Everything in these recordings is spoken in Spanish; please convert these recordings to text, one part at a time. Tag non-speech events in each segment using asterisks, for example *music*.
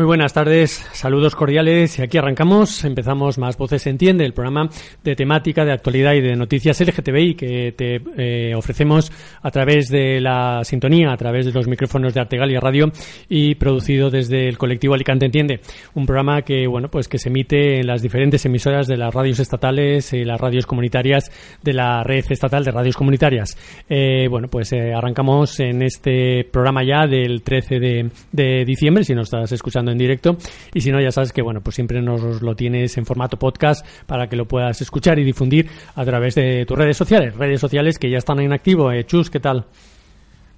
Muy buenas tardes, saludos cordiales y aquí arrancamos, empezamos Más Voces Entiende, el programa de temática, de actualidad y de noticias LGTBI que te eh, ofrecemos a través de la sintonía, a través de los micrófonos de Artegalia Radio y producido desde el colectivo Alicante Entiende, un programa que bueno pues que se emite en las diferentes emisoras de las radios estatales y las radios comunitarias de la red estatal de radios comunitarias. Eh, bueno pues eh, arrancamos en este programa ya del 13 de, de diciembre, si nos estás escuchando en directo. Y si no, ya sabes que bueno, pues siempre nos lo tienes en formato podcast para que lo puedas escuchar y difundir a través de tus redes sociales. Redes sociales que ya están en activo. Eh, Chus, ¿qué tal?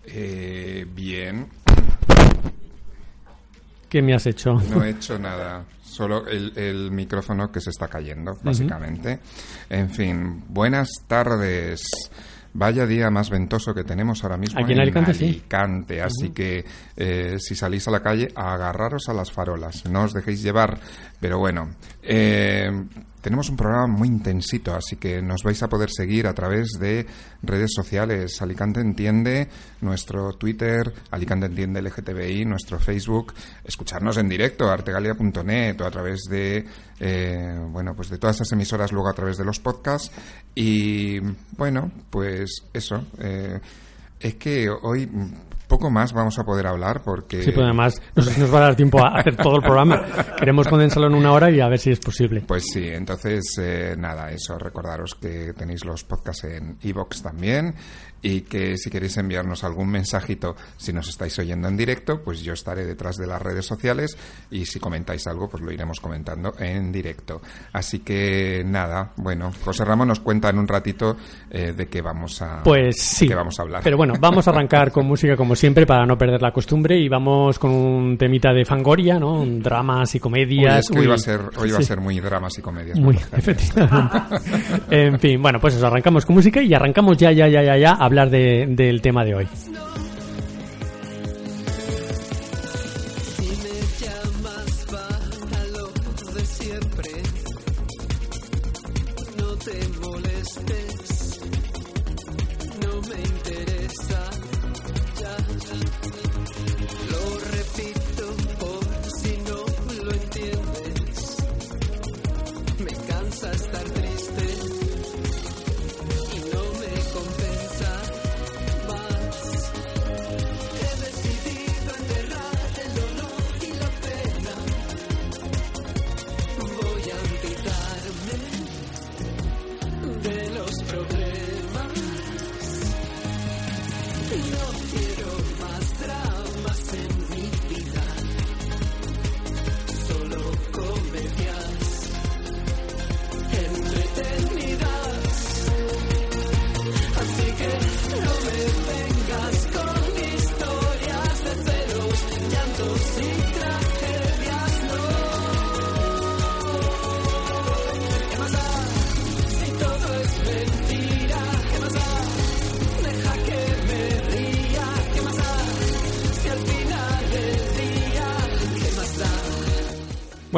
Eh, bien. ¿Qué me has hecho? No he hecho nada. Solo el, el micrófono que se está cayendo, básicamente. En fin, buenas tardes. Vaya día más ventoso que tenemos ahora mismo Aquí en Alicante, sí. Así que eh, si salís a la calle, agarraros a las farolas. No os dejéis llevar. Pero bueno, eh, tenemos un programa muy intensito, así que nos vais a poder seguir a través de redes sociales. Alicante Entiende, nuestro Twitter, Alicante Entiende LGTBI, nuestro Facebook, escucharnos en directo, artegalia.net o a través de, eh, bueno, pues de todas esas emisoras, luego a través de los podcasts. Y bueno, pues eso. Eh, es que hoy poco más vamos a poder hablar porque... Sí, pues además no sé si nos va a dar tiempo a hacer todo el programa. *laughs* Queremos condensarlo en una hora y a ver si es posible. Pues sí, entonces eh, nada, eso, recordaros que tenéis los podcasts en iVoox también y que si queréis enviarnos algún mensajito, si nos estáis oyendo en directo, pues yo estaré detrás de las redes sociales y si comentáis algo, pues lo iremos comentando en directo. Así que nada, bueno, José Ramón nos cuenta en un ratito eh, de qué vamos a Pues sí. de qué vamos a hablar. Pero bueno, vamos a arrancar con *laughs* música como siempre para no perder la costumbre y vamos con un temita de Fangoria, ¿no? Dramas y comedias. es que Uy, iba a ser, hoy iba a ser muy dramas y comedias. Muy, efectivamente. en fin, bueno, pues eso, arrancamos con música y arrancamos ya, ya, ya, ya, ya a hablar de- del tema de hoy.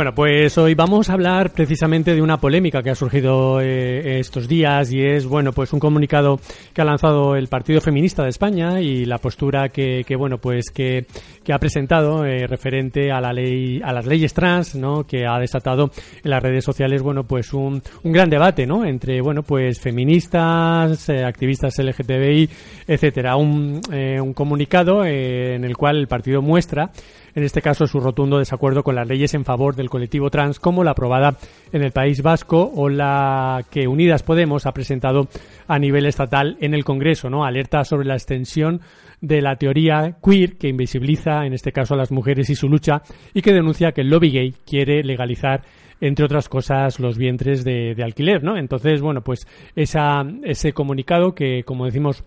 Bueno, pues hoy vamos a hablar precisamente de una polémica que ha surgido eh, estos días y es, bueno, pues un comunicado que ha lanzado el Partido Feminista de España y la postura que, que bueno, pues que, que ha presentado eh, referente a la ley, a las leyes trans, ¿no? Que ha desatado en las redes sociales, bueno, pues un, un gran debate, ¿no? Entre, bueno, pues feministas, eh, activistas LGTBI, etcétera. Un, un comunicado en el cual el partido muestra en este caso su rotundo desacuerdo con las leyes en favor de del colectivo trans, como la aprobada en el País Vasco o la que Unidas Podemos ha presentado a nivel estatal en el Congreso, ¿no? Alerta sobre la extensión de la teoría queer que invisibiliza, en este caso, a las mujeres y su lucha y que denuncia que el lobby gay quiere legalizar entre otras cosas, los vientres de, de alquiler, ¿no? Entonces, bueno, pues esa, ese comunicado que, como decimos,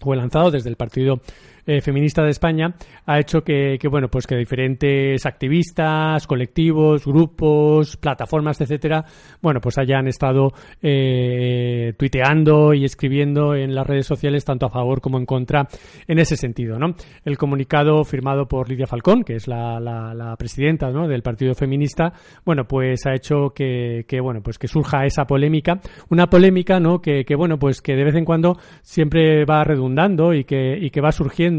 fue lanzado desde el Partido eh, Feminista de España ha hecho que, bueno pues que diferentes activistas, colectivos, grupos, plataformas, etcétera, bueno pues hayan estado eh, tuiteando y escribiendo en las redes sociales tanto a favor como en contra en ese sentido, ¿no? El comunicado firmado por Lidia Falcón, que es la, la, la presidenta ¿no? del Partido Feminista, bueno pues ha hecho que, que bueno pues que surja esa polémica, una polémica, ¿no? Que, que bueno pues que de vez en cuando siempre va redundando y que, y que va surgiendo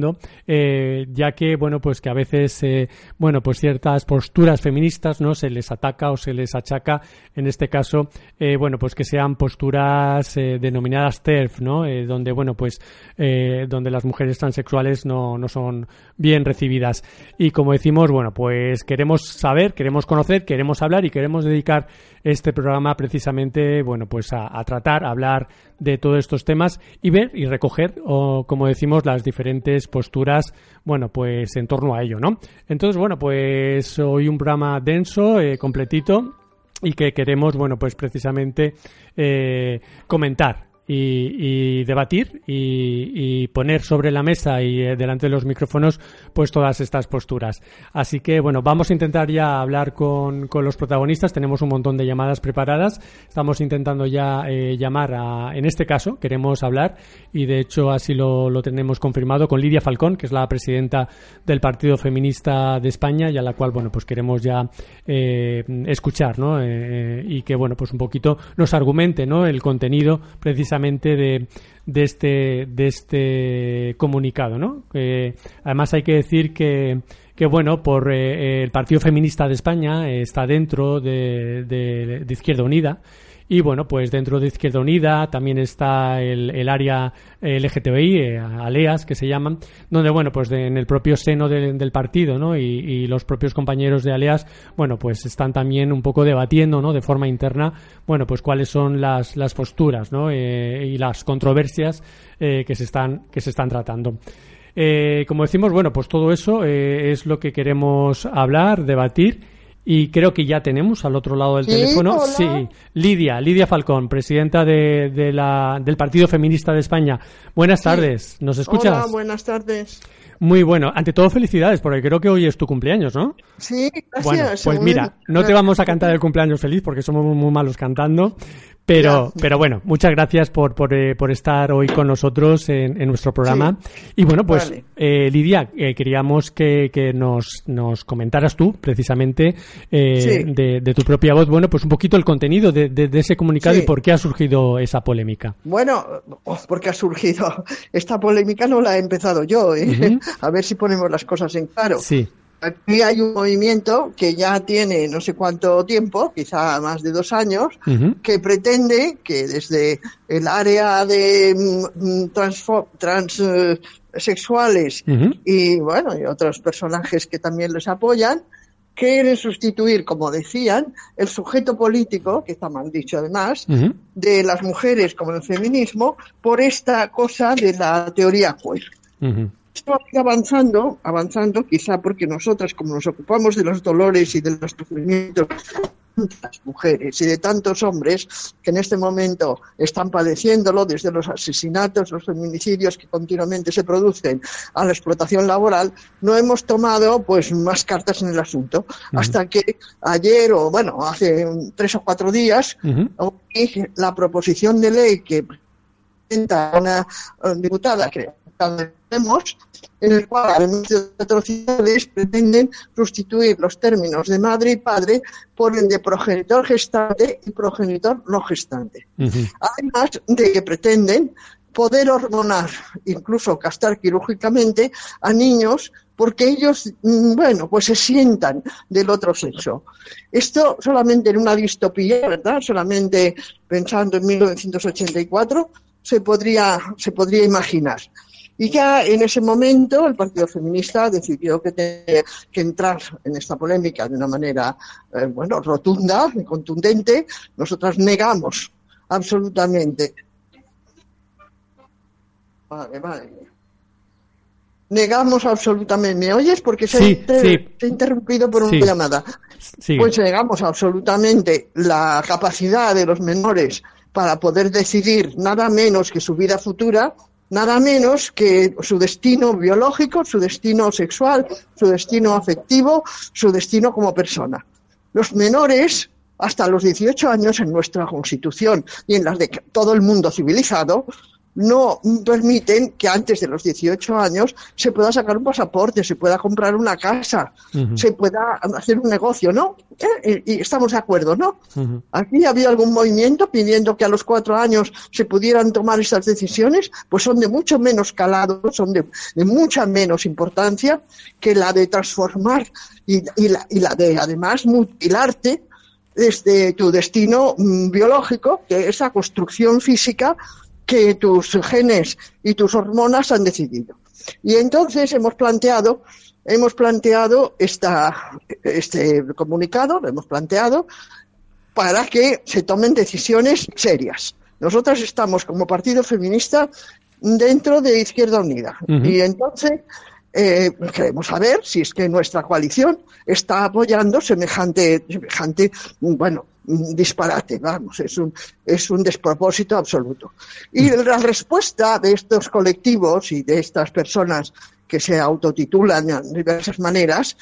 eh, ya que bueno pues que a veces eh, bueno pues ciertas posturas feministas no se les ataca o se les achaca en este caso eh, bueno pues que sean posturas denominadas TERF no donde bueno pues donde las mujeres transexuales no, no son bien recibidas. Y como decimos bueno pues queremos saber queremos conocer queremos hablar y queremos dedicar este programa precisamente bueno pues a, a tratar a hablar de todos estos temas y ver y recoger o como decimos las diferentes posturas bueno pues en torno a ello no entonces bueno pues hoy un programa denso eh, completito y que queremos bueno pues precisamente eh, comentar y, debatir y, poner sobre la mesa y eh, delante de los micrófonos pues todas estas posturas. Así que bueno, vamos a intentar ya hablar con, con los protagonistas. Tenemos un montón de llamadas preparadas. Estamos intentando ya eh, llamar a, en este caso, queremos hablar y de hecho así lo, lo tenemos confirmado con Lidia Falcón, que es la presidenta del Partido Feminista de España y a la cual bueno pues queremos ya eh, escuchar, ¿no? Y que bueno pues un poquito nos argumente, ¿no? El contenido precisamente de, de, este, de este comunicado, ¿no? Eh, además hay que decir que, que bueno, por eh, el Partido Feminista de España está dentro de, de, de Izquierda Unida y bueno, pues dentro de Izquierda Unida también está el, área LGTBI, eh, ALEAS, que se llaman, donde, bueno, pues en el propio seno de, del partido, ¿no? Y, los propios compañeros de ALEAS, bueno, pues están también un poco debatiendo, ¿no? De forma interna, bueno, pues cuáles son las, las posturas, ¿no? Eh, y las controversias eh, que, se están, que se están tratando. Eh, como decimos, bueno, pues todo eso eh, es lo que queremos hablar, debatir y creo que ya tenemos al otro lado del ¿Sí? teléfono. Hola. Sí, Lidia, Lidia Falcón, presidenta de, de la, del Partido Feminista de España. Buenas tardes, ¿nos escuchas? Hola, buenas tardes. Muy bueno. Ante todo, felicidades, porque creo que hoy es tu cumpleaños, ¿no? Sí, gracias. Bueno, pues mira, no te vamos a cantar el cumpleaños feliz porque somos muy malos cantando. Pero, pero bueno, muchas gracias por, por, eh, por estar hoy con nosotros en, en nuestro programa. Y bueno, pues, Vale. eh, Lidia, eh, queríamos que, que nos, nos comentaras tú, precisamente, eh, Sí. de, de tu propia voz, bueno, pues un poquito el contenido de, de- de ese comunicado Sí. y por qué ha surgido esa polémica. Bueno, porque ha surgido esta polémica, no la he empezado yo. ¿eh? Ujú. *laughs* A ver si ponemos las cosas en claro. Sí. Aquí hay un movimiento que ya tiene no sé cuánto tiempo, quizá más de dos años, que pretende que desde el área de mm, mm, transexuales Ujú. y bueno, y otros personajes que también les apoyan, quieren sustituir, como decían, el sujeto político, que está mal dicho además, de las mujeres como el feminismo, por esta cosa de la teoría queer. Esto va a ir avanzando, avanzando, quizá porque nosotras, como nos ocupamos de los dolores y de los sufrimientos de tantas mujeres y de tantos hombres que en este momento están padeciéndolo, desde los asesinatos, los feminicidios que continuamente se producen a la explotación laboral, no hemos tomado pues más cartas en el asunto. Hasta que ayer, o bueno, hace tres o cuatro días, la proposición de ley que presenta una eh, diputada que en el cual, además de atrocidades, pretenden sustituir los términos de madre y padre por el de progenitor gestante y progenitor no gestante. Además de que pretenden poder hormonar, incluso castrar quirúrgicamente a niños porque ellos, mm, bueno, pues se sientan del otro sexo. Esto solamente en una distopía, ¿verdad? Solamente pensando en 1984 se podría, se podría imaginar. Y ya en ese momento el Partido Feminista decidió que tenía que entrar en esta polémica de una manera, eh, bueno, rotunda y contundente. Nosotras negamos absolutamente. Vale, vale. Negamos absolutamente. ¿Me oyes? Porque se, Sí, ha, inter- sí. se ha interrumpido por una llamada. Pues negamos absolutamente la capacidad de los menores para poder decidir nada menos que su vida futura, nada menos que su destino biológico, su destino sexual, su destino afectivo, su destino como persona. Los menores, hasta los 18 años en nuestra Constitución y en las de todo el mundo civilizado, no permiten que antes de los 18 años se pueda sacar un pasaporte, se pueda comprar una casa, se pueda hacer un negocio, ¿no? Eh, Y y estamos de acuerdo, ¿no? Aquí ha habido algún movimiento pidiendo que a los cuatro años se pudieran tomar estas decisiones, pues son de mucho menos calado, son de, de mucha menos importancia que la de transformar y, y la, y la de además mutilarte desde tu destino mm, biológico, que es esa construcción física que tus genes y tus hormonas han decidido. Y entonces hemos planteado, hemos planteado esta, este comunicado, lo hemos planteado para que se tomen decisiones serias. Nosotras estamos como partido feminista dentro de Izquierda Unida y entonces eh, queremos saber si es que nuestra coalición está apoyando semejante, semejante, bueno, disparate, vamos, es un, es un despropósito absoluto. Y la respuesta de estos colectivos y de estas personas que se autotitulan de diversas maneras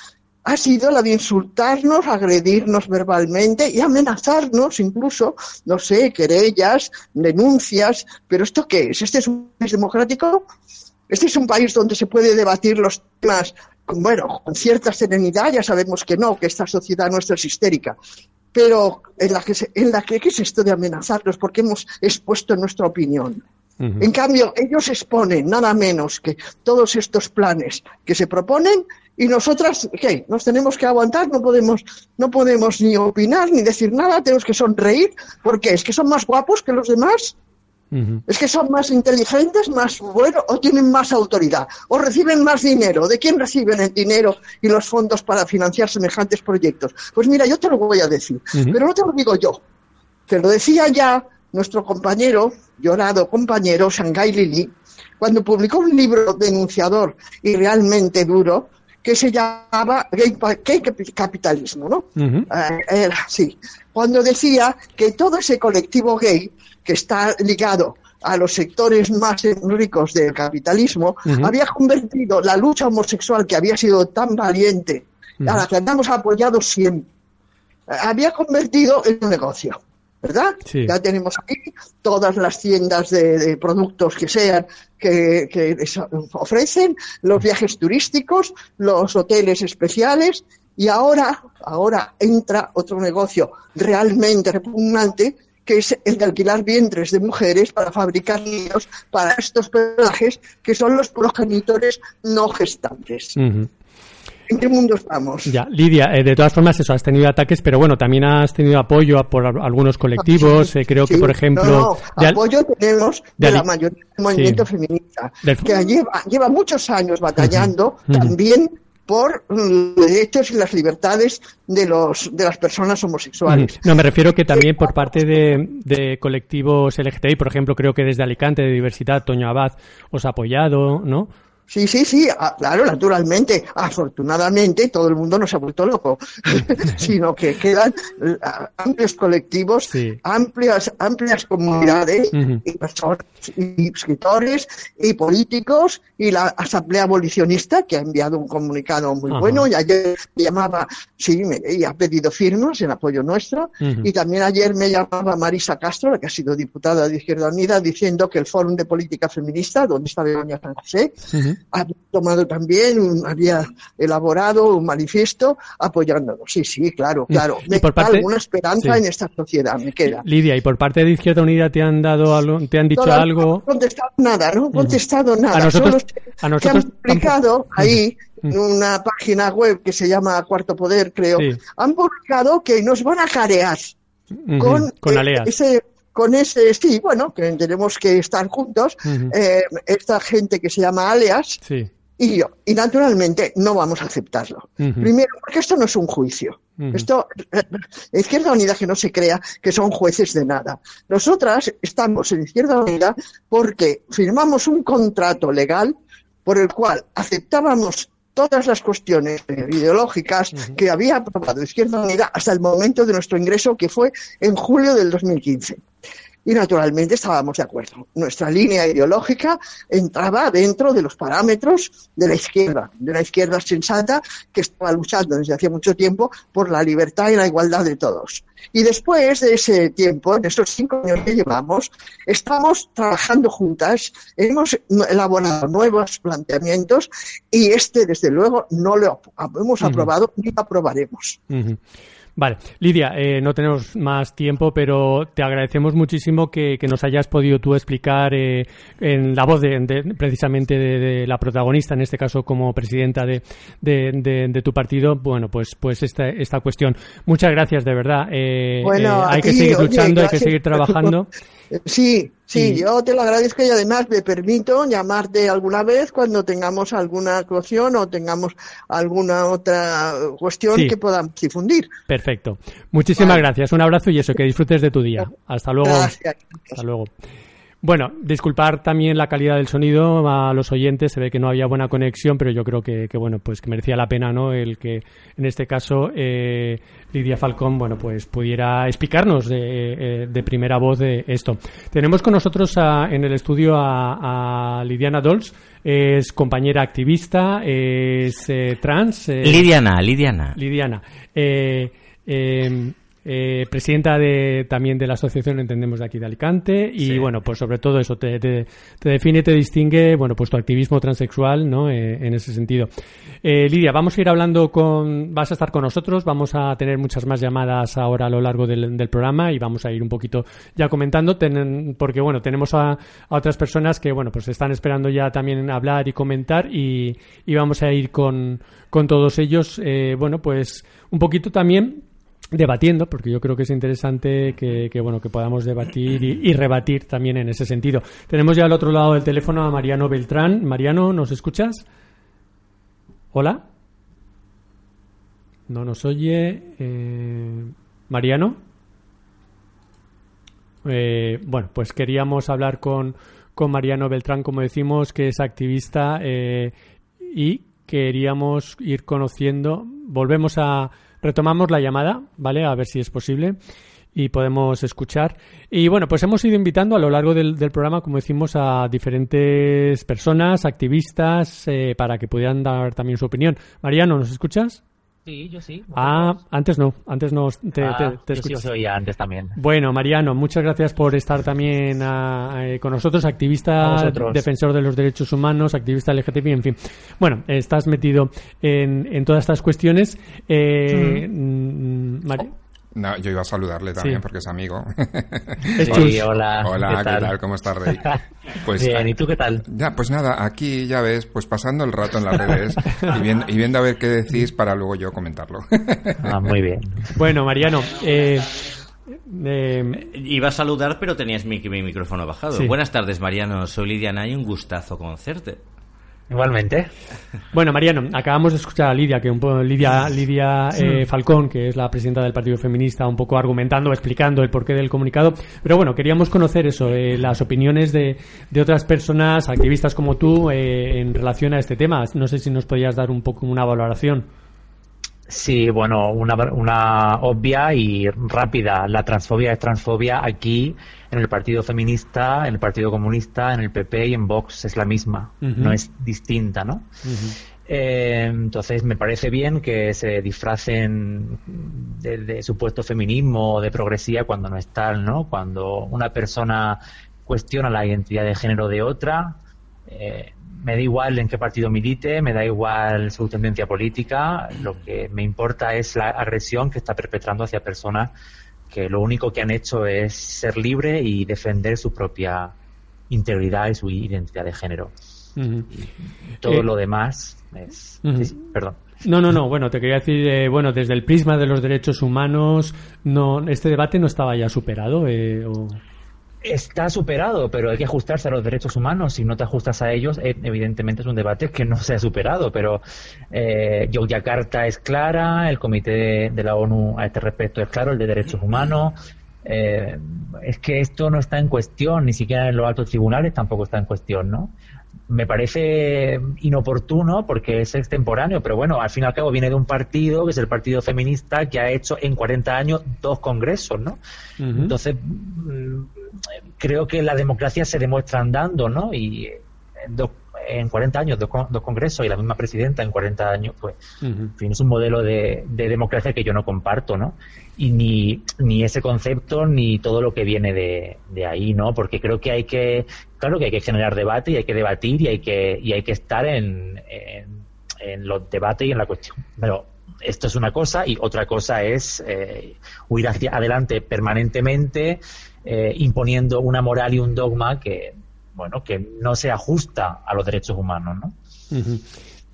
ha sido la de insultarnos, agredirnos verbalmente y amenazarnos incluso, no sé, querellas, denuncias. ¿Pero esto qué es? ¿Este es un país democrático? ¿Este es un país donde se puede debatir los temas, bueno, con cierta serenidad? Ya sabemos que no, que esta sociedad nuestra es histérica. Pero en la que, se- en la que ¿qué es esto de amenazarnos? Porque hemos expuesto nuestra opinión. En cambio, ellos exponen nada menos que todos estos planes que se proponen y nosotras, ¿qué? Nos tenemos que aguantar, no podemos, no podemos ni opinar ni decir nada, tenemos que sonreír, porque es que son más guapos que los demás, Es que son más inteligentes, más buenos, o tienen más autoridad, o reciben más dinero. ¿De quién reciben el dinero y los fondos para financiar semejantes proyectos? Pues mira, yo te lo voy a decir, pero no te lo digo yo. Te lo decía ya nuestro compañero, llorado compañero, Shanghai Lili, cuando publicó un libro denunciador y realmente duro que se llamaba Gay, Capitalismo, ¿no? Eh, era, sí, cuando decía que todo ese colectivo gay que está ligado a los sectores más ricos del capitalismo, había convertido la lucha homosexual que había sido tan valiente, a la que andamos apoyados siempre, había convertido en un negocio. ¿Verdad? Sí. Ya tenemos aquí todas las tiendas de, de productos que sean que, ofrecen, los viajes turísticos, los hoteles especiales, y ahora, ahora entra otro negocio realmente repugnante, que es el de alquilar vientres de mujeres para fabricar niños para estos personajes que son los progenitores no gestantes. ¿En qué mundo estamos? Ya, Lidia, eh, de todas formas, eso, has tenido ataques, pero bueno, también has tenido apoyo a- por al- algunos colectivos. Sí, eh, creo que, por ejemplo. No, no, apoyo tenemos de, de la mayoría del movimiento Sí. feminista, Del- que lleva, lleva muchos años batallando también por mm, derechos y las libertades de los de las personas homosexuales. No, me refiero que también por parte de, de colectivos LGTBI, por ejemplo, creo que desde Alicante, de Diversidad, Toño Abad, os ha apoyado, ¿no? Sí, sí, sí, ah, claro, naturalmente. Afortunadamente, todo el mundo no se ha vuelto loco, *laughs* sino que quedan eh, amplios colectivos, Sí. amplias, amplias comunidades y personas, y escritores y políticos y la Asamblea Abolicionista que ha enviado un comunicado muy bueno y ayer me llamaba, sí, me, y ha pedido firmas en apoyo nuestro y también ayer me llamaba Marisa Castro, la que ha sido diputada de Izquierda Unida, diciendo que el Fórum de Política Feminista, donde está Begoña San José. Había tomado también, había elaborado un manifiesto apoyándonos. Sí, sí, claro, claro. Me por queda parte- alguna esperanza sí. en esta sociedad, me queda. Lidia, ¿y por parte de Izquierda Unida te han dado algo, te han dicho Todavía algo? No he contestado nada, no he contestado nada. A nosotros- a nosotros han publicado ahí en una página web que se llama Cuarto Poder, creo, Sí. han publicado que nos van a carear con, con eh, ese con ese, sí, bueno, que tenemos que estar juntos, eh, esta gente que se llama alias Sí. y yo. Y naturalmente no vamos a aceptarlo. Primero, porque esto no es un juicio. Ujú. Esto, eh, Izquierda Unida que no se crea que son jueces de nada. Nosotras estamos en Izquierda Unida porque firmamos un contrato legal por el cual aceptábamos todas las cuestiones eh, ideológicas que había aprobado Izquierda Unida hasta el momento de nuestro ingreso, que fue en julio del 2015. Y naturalmente estábamos de acuerdo. Nuestra línea ideológica entraba dentro de los parámetros de la izquierda, de la izquierda sensata que estaba luchando desde hacía mucho tiempo por la libertad y la igualdad de todos. Y después de ese tiempo, en estos cinco años que llevamos, estamos trabajando juntas, hemos elaborado nuevos planteamientos y este, desde luego, no lo hemos aprobado ni lo aprobaremos. Vale, Lidia, eh, no tenemos más tiempo, pero te agradecemos muchísimo que, que nos hayas podido tú explicar eh, en la voz de, de- precisamente de, de la protagonista, en este caso como presidenta de, de, tu partido, bueno, pues, pues esta, esta cuestión. Muchas gracias, de verdad. Eh, Bueno, eh, hay que seguir oye, luchando, hay que seguir trabajando. *laughs* Eh, Sí, yo te lo agradezco y además me permito llamarte alguna vez cuando tengamos alguna actuación o tengamos alguna otra cuestión Sí. que podamos difundir. Perfecto. Muchísimas Vale. gracias. Un abrazo y eso, que disfrutes de tu día. Hasta luego. Gracias. Hasta luego. Bueno, disculpar también la calidad del sonido a los oyentes, se ve que no había buena conexión, pero yo creo que, que, bueno, pues que merecía la pena, ¿no? El que en este caso eh, Lidia Falcón, bueno, pues pudiera explicarnos de, eh, de primera voz de esto. Tenemos con nosotros a- en el estudio a, a Lidiana Dols, es compañera activista, es eh, trans. eh, Lidiana, Lidiana. Lidiana. Eh, eh, presidenta de, también de la asociación Entendemos de aquí de Alicante y Sí. bueno, pues sobre todo eso te, te, te define, te distingue, bueno, pues tu activismo transexual, ¿no? Eh, en ese sentido. Eh, Lidia, vamos a ir hablando con, vas a estar con nosotros, vamos a tener muchas más llamadas ahora a lo largo del, del programa y vamos a ir un poquito ya comentando, ten- porque bueno, tenemos a, a otras personas que bueno, pues están esperando ya también hablar y comentar y, y vamos a ir con, con todos ellos, eh, bueno, pues un poquito también debatiendo, porque yo creo que es interesante que, bueno que podamos debatir y, y rebatir también en ese sentido. Tenemos ya al otro lado del teléfono a Mariano Beltrán. Mariano, ¿nos escuchas? Hola. No nos oye. Eh, Mariano. Eh, bueno, pues queríamos hablar con, con Mariano Beltrán, como decimos, que es activista eh, y queríamos ir conociendo. Volvemos a. Retomamos la llamada, ¿vale? A ver si es posible y podemos escuchar. Y bueno, pues hemos ido invitando a lo largo del, del programa, como decimos, a diferentes personas, activistas, eh, para que pudieran dar también su opinión. Mariano, ¿nos escuchas? Sí, yo sí. Ah, antes no, antes no te, Ah, te- te sí escuché. oía antes también. Bueno, Mariano, muchas gracias por estar también ah, eh, con nosotros, activista, A defensor de los derechos humanos, activista LGTBI, en fin. Bueno, estás metido en, en todas estas cuestiones. Eh, mm, Mari- No, yo iba a saludarle también Sí. porque es amigo. *laughs* Sí, Chus. hola. Hola, ¿qué tal? ¿Cómo estás, Rey? *laughs* Pues, Bien, ¿y tú qué tal? Ya, pues nada, aquí ya ves, pues pasando el rato en las redes y viendo, y viendo a ver qué decís para luego yo comentarlo. *laughs* Ah, muy bien. Bueno, Mariano, eh, eh, Iba a saludar, pero tenías mi, mi micrófono bajado. Sí. Buenas tardes, Mariano. Soy Lidiana y un gustazo conocerte. Igualmente. Bueno, Mariano, acabamos de escuchar a Lidia, que un poco, Lidia, Lidia eh, Falcón, que es la presidenta del Partido Feminista, un poco argumentando, explicando el porqué del comunicado. Pero bueno, queríamos conocer eso, eh, las opiniones de, de otras personas, activistas como tú, eh, en relación a este tema. No sé si nos podías dar un poco una valoración. Sí, bueno, una, una obvia y rápida. La transfobia es transfobia aquí, en el Partido Feminista, en el Partido Comunista, en el PP y en Vox es la misma. No es distinta, ¿no? Eh, entonces me parece bien que se disfracen de, de supuesto feminismo o de progresía cuando no es tal, ¿no? Cuando una persona cuestiona la identidad de género de otra, eh, me da igual en qué partido milite, me da igual su tendencia política, lo que me importa es la agresión que está perpetrando hacia personas que lo único que han hecho es ser libre y defender su propia integridad y su identidad de género. Ujú. Todo Eh, lo demás es... Ujú. sí, sí, perdón. No, no, no. Bueno, te quería decir, eh, bueno, desde el prisma de los derechos humanos, no, este debate no estaba ya superado. eh, o- está superado, pero hay que ajustarse a los derechos humanos. Si no te ajustas a ellos, eh, evidentemente es un debate que no *laughs* se ha superado. Pero eh, Yogyakarta es clara, el Comité de la ONU a este respecto es claro, el de derechos humanos. Eh, es que esto no está en cuestión, ni siquiera en los altos tribunales tampoco está en cuestión, ¿no? Me parece inoportuno porque es extemporáneo, pero bueno, al fin y al cabo viene de un partido, que es el Partido Feminista, que ha hecho en 40 años dos congresos, ¿no? Entonces, creo que la democracia se demuestra andando, ¿no? Y en, dos- en 40 años, dos, dos congresos y la misma presidenta en 40 años, pues, en fin, es un modelo de, de democracia que yo no comparto, ¿no? Y ni, ni ese concepto ni todo lo que viene de, de ahí, ¿no? Porque creo que hay que, claro que hay que generar debate y hay que debatir y hay que, y hay que estar en, en, en los debates y en la cuestión. Pero esto es una cosa y otra cosa es eh, huir hacia adelante permanentemente, eh, imponiendo una moral y un dogma que, bueno, que no se ajusta a los derechos humanos, ¿no?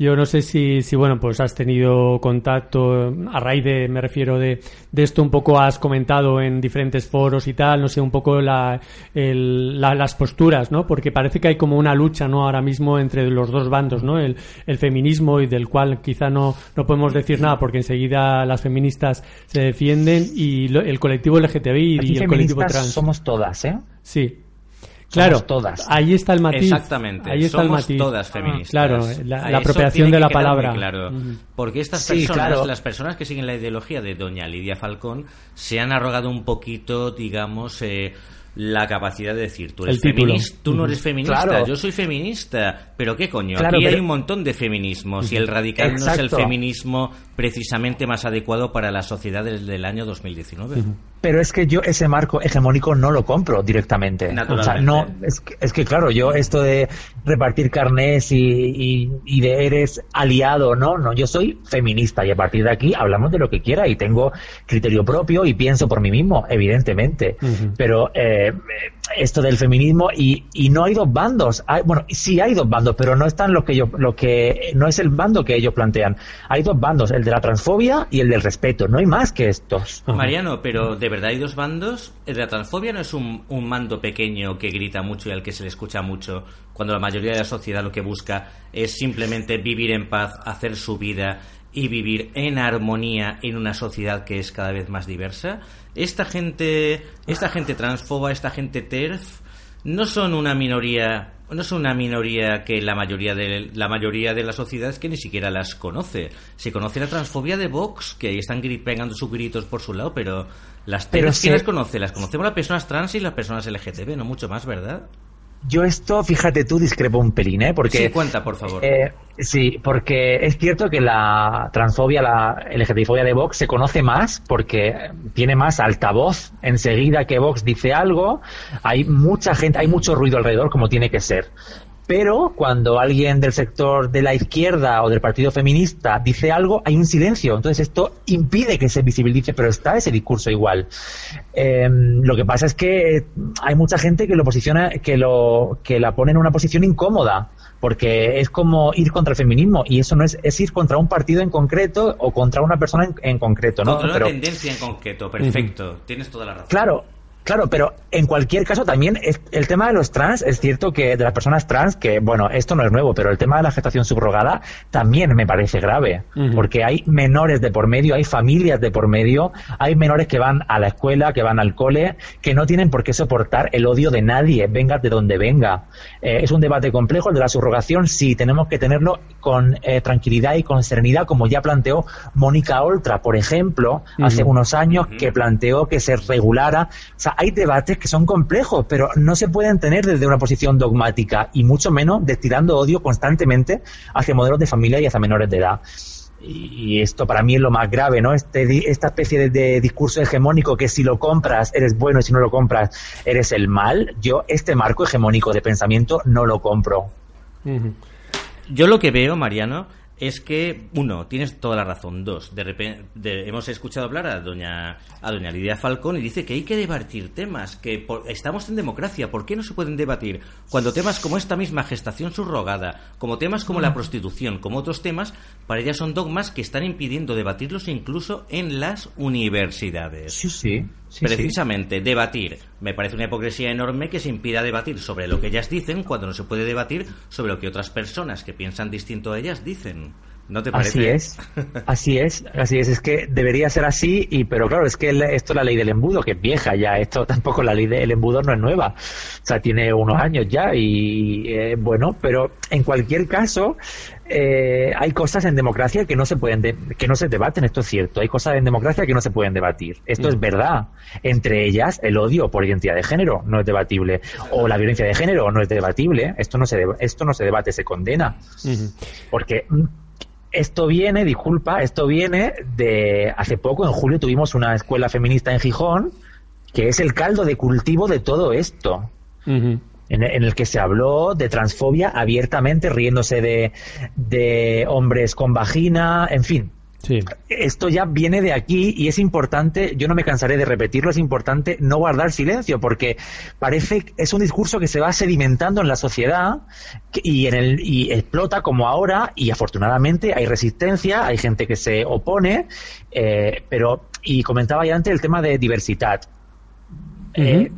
Yo no sé si, si, bueno, pues has tenido contacto a raíz de, me refiero de, de esto, un poco has comentado en diferentes foros y tal, no sé, un poco la, el- la- las posturas, ¿no? Porque parece que hay como una lucha, ¿no? Ahora mismo entre los dos bandos, ¿no? El, el feminismo y del cual quizá no, no podemos decir nada porque enseguida las feministas se defienden y lo- el colectivo LGTBI Aquí y el colectivo trans. somos todas, ¿eh? Sí. Claro, todas. ahí está el matiz. Exactamente, Ahí está somos el matiz. todas feministas. Claro, la, la apropiación de que la palabra. claro. Porque estas Sí, personas, claro. las personas que siguen la ideología de doña Lidia Falcón, se han arrogado un poquito, digamos, eh, la capacidad de decir, tú eres feminista, tú no eres feminista, Claro. yo soy feminista, pero qué coño, Claro, aquí hay un montón de feminismos y el radical no es el feminismo precisamente más adecuado para la sociedad desde el año 2019. Pero es que yo ese marco hegemónico no lo compro directamente. O sea, Naturalmente. no, es que, es que claro, yo esto de repartir carnés y, y- y de eres aliado, no, no, yo soy feminista y a partir de aquí hablamos de lo que quiera y tengo criterio propio y pienso por mí mismo, evidentemente. Pero eh, esto del feminismo y, y no hay dos bandos, hay, bueno, sí hay dos bandos, pero no están lo que yo, lo que no es el bando que ellos plantean. Hay dos bandos, el de la transfobia y el del respeto, no hay más que estos. Mariano, pero ¿de verdad hay dos bandos? El de la transfobia no es un, un mando pequeño que grita mucho y al que se le escucha mucho, cuando la mayoría de la sociedad lo que busca es simplemente vivir en paz, hacer su vida y vivir en armonía en una sociedad que es cada vez más diversa. Esta gente, esta gente transfoba, esta gente TERF, no son una minoría no son una minoría que la mayoría de la mayoría de la sociedad es que ni siquiera las conoce se conoce la transfobia de Vox que ahí están pegando sus gritos por su lado pero las Pero TERF, ¿quién las conoce? las conocemos las personas trans y las personas LGTB no mucho más ¿verdad? Yo esto, fíjate tú, discrepo un pelín, ¿eh? Porque, sí cuenta por favor eh, sí, porque es cierto que la transfobia, la LGTBI-fobia de Vox se conoce más porque tiene más altavoz enseguida que Vox dice algo. Hay mucha gente, hay mucho ruido alrededor como tiene que ser. Pero cuando alguien del sector de la izquierda o del partido feminista dice algo, hay un silencio. Entonces esto impide que se visibilice, pero está ese discurso igual. Eh, lo que pasa es que hay mucha gente que lo posiciona, que lo, que la pone en una posición incómoda, porque es como ir contra el feminismo y eso no es, es ir contra un partido en concreto o contra una persona en, en concreto, ¿no? contra una Pero- tendencia en concreto perfecto tienes toda la razón Claro, claro, pero en cualquier caso también es- el tema de los trans, es cierto que de las personas trans, que bueno, esto no es nuevo, pero el tema de la gestación subrogada también me parece grave, porque hay menores de por medio, hay familias de por medio, hay menores que van a la escuela, que van al cole, que no tienen por qué soportar el odio de nadie, venga de donde venga. Eh, es un debate complejo el de la subrogación, sí, tenemos que tenerlo con eh, tranquilidad y con serenidad, como ya planteó Mónica Oltra, por ejemplo, hace unos años que planteó que se regulara. O sea, hay debates que son complejos, pero no se pueden tener desde una posición dogmática y mucho menos destilando odio constantemente hacia modelos de familia y hacia menores de edad. Y esto para mí es lo más grave, ¿no? Este, esta especie de, discurso hegemónico que si lo compras eres bueno y si no lo compras eres el mal. Yo este marco hegemónico de pensamiento no lo compro. Yo lo que veo, Mariano, es que, uno, tienes toda la razón. Dos, de repente hemos escuchado hablar a doña, a doña Lidia Falcón y dice que hay que debatir temas, que por- estamos en democracia, ¿por qué no se pueden debatir? Cuando temas como esta misma gestación subrogada, como temas como la prostitución, como otros temas, para ella son dogmas que están impidiendo debatirlos incluso en las universidades. Sí, sí. Precisamente, debatir. Me parece una hipocresía enorme que se impida debatir sobre lo que ellas dicen cuando no se puede debatir sobre lo que otras personas que piensan distinto a ellas dicen. ¿No te Así parece? es, así es, así es. Es que debería ser así, y pero claro, es que esto es la ley del embudo, que es vieja ya. Esto *laughs* tampoco la ley del embudo no es nueva. O sea, tiene unos años ya y eh, bueno, pero en cualquier caso eh, hay cosas en democracia que no se pueden de- que no se debaten. Esto es cierto. Hay cosas en democracia que no se pueden debatir. Esto es verdad. Entre ellas el odio por identidad de género no es debatible o la violencia de género no es debatible. Esto no se esto no se debate, se condena. Porque mm, esto viene, disculpa, esto viene de hace poco, en julio tuvimos una escuela feminista en Gijón, que es el caldo de cultivo de todo esto. En, en el que se habló de transfobia abiertamente, riéndose de, de hombres con vagina, en fin. Sí. Esto ya viene de aquí y es importante, yo no me cansaré de repetirlo, es importante no guardar silencio porque parece que es un discurso que se va sedimentando en la sociedad y, en el, y explota como ahora y afortunadamente hay resistencia, hay gente que se opone, eh, pero, y comentaba ya antes el tema de diversidad. Eh,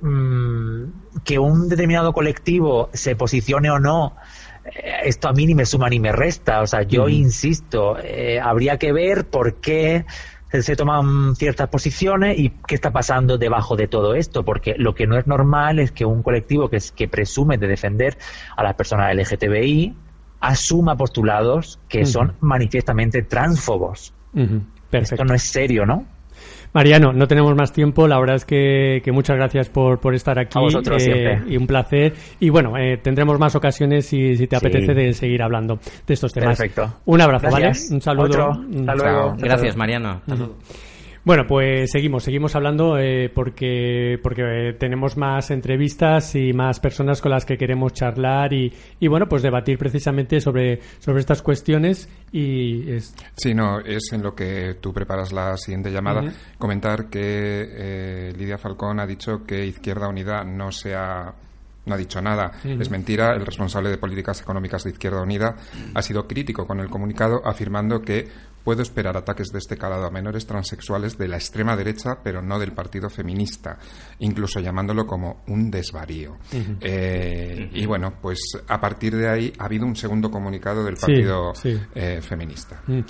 mm, que un determinado colectivo se posicione o no, esto a mí ni me suma ni me resta. O sea, yo insisto, eh, habría que ver por qué se, toman ciertas posiciones y qué está pasando debajo de todo esto, porque lo que no es normal es que un colectivo que, es, que presume de defender a las personas LGTBI asuma postulados que son manifiestamente transfobos. Perfecto. Esto no es serio, ¿no? Mariano, no tenemos más tiempo. La verdad es que, que muchas gracias por, por estar aquí. A vosotros eh, siempre. Y un placer. Y bueno, eh, tendremos más ocasiones si, si te Sí. apetece de seguir hablando de estos temas. Perfecto. Un abrazo, Gracias. ¿vale? Un saludo. Otro. Mm, Hasta luego. Gracias, Mariano. Bueno, pues seguimos, seguimos hablando eh, porque porque tenemos más entrevistas y más personas con las que queremos charlar y, y bueno, pues debatir precisamente sobre sobre estas cuestiones y es- Sí, no, es en lo que tú preparas la siguiente llamada. Comentar que eh, Lidia Falcón ha dicho que Izquierda Unida no se ha no ha dicho nada. Es mentira. El responsable de políticas económicas de Izquierda Unida ha sido crítico con el comunicado, afirmando que puedo esperar ataques de este calado a menores transexuales de la extrema derecha, pero no del partido feminista, incluso llamándolo como un desvarío. Eh, Y bueno, pues a partir de ahí ha habido un segundo comunicado del partido sí. eh, feminista. mm.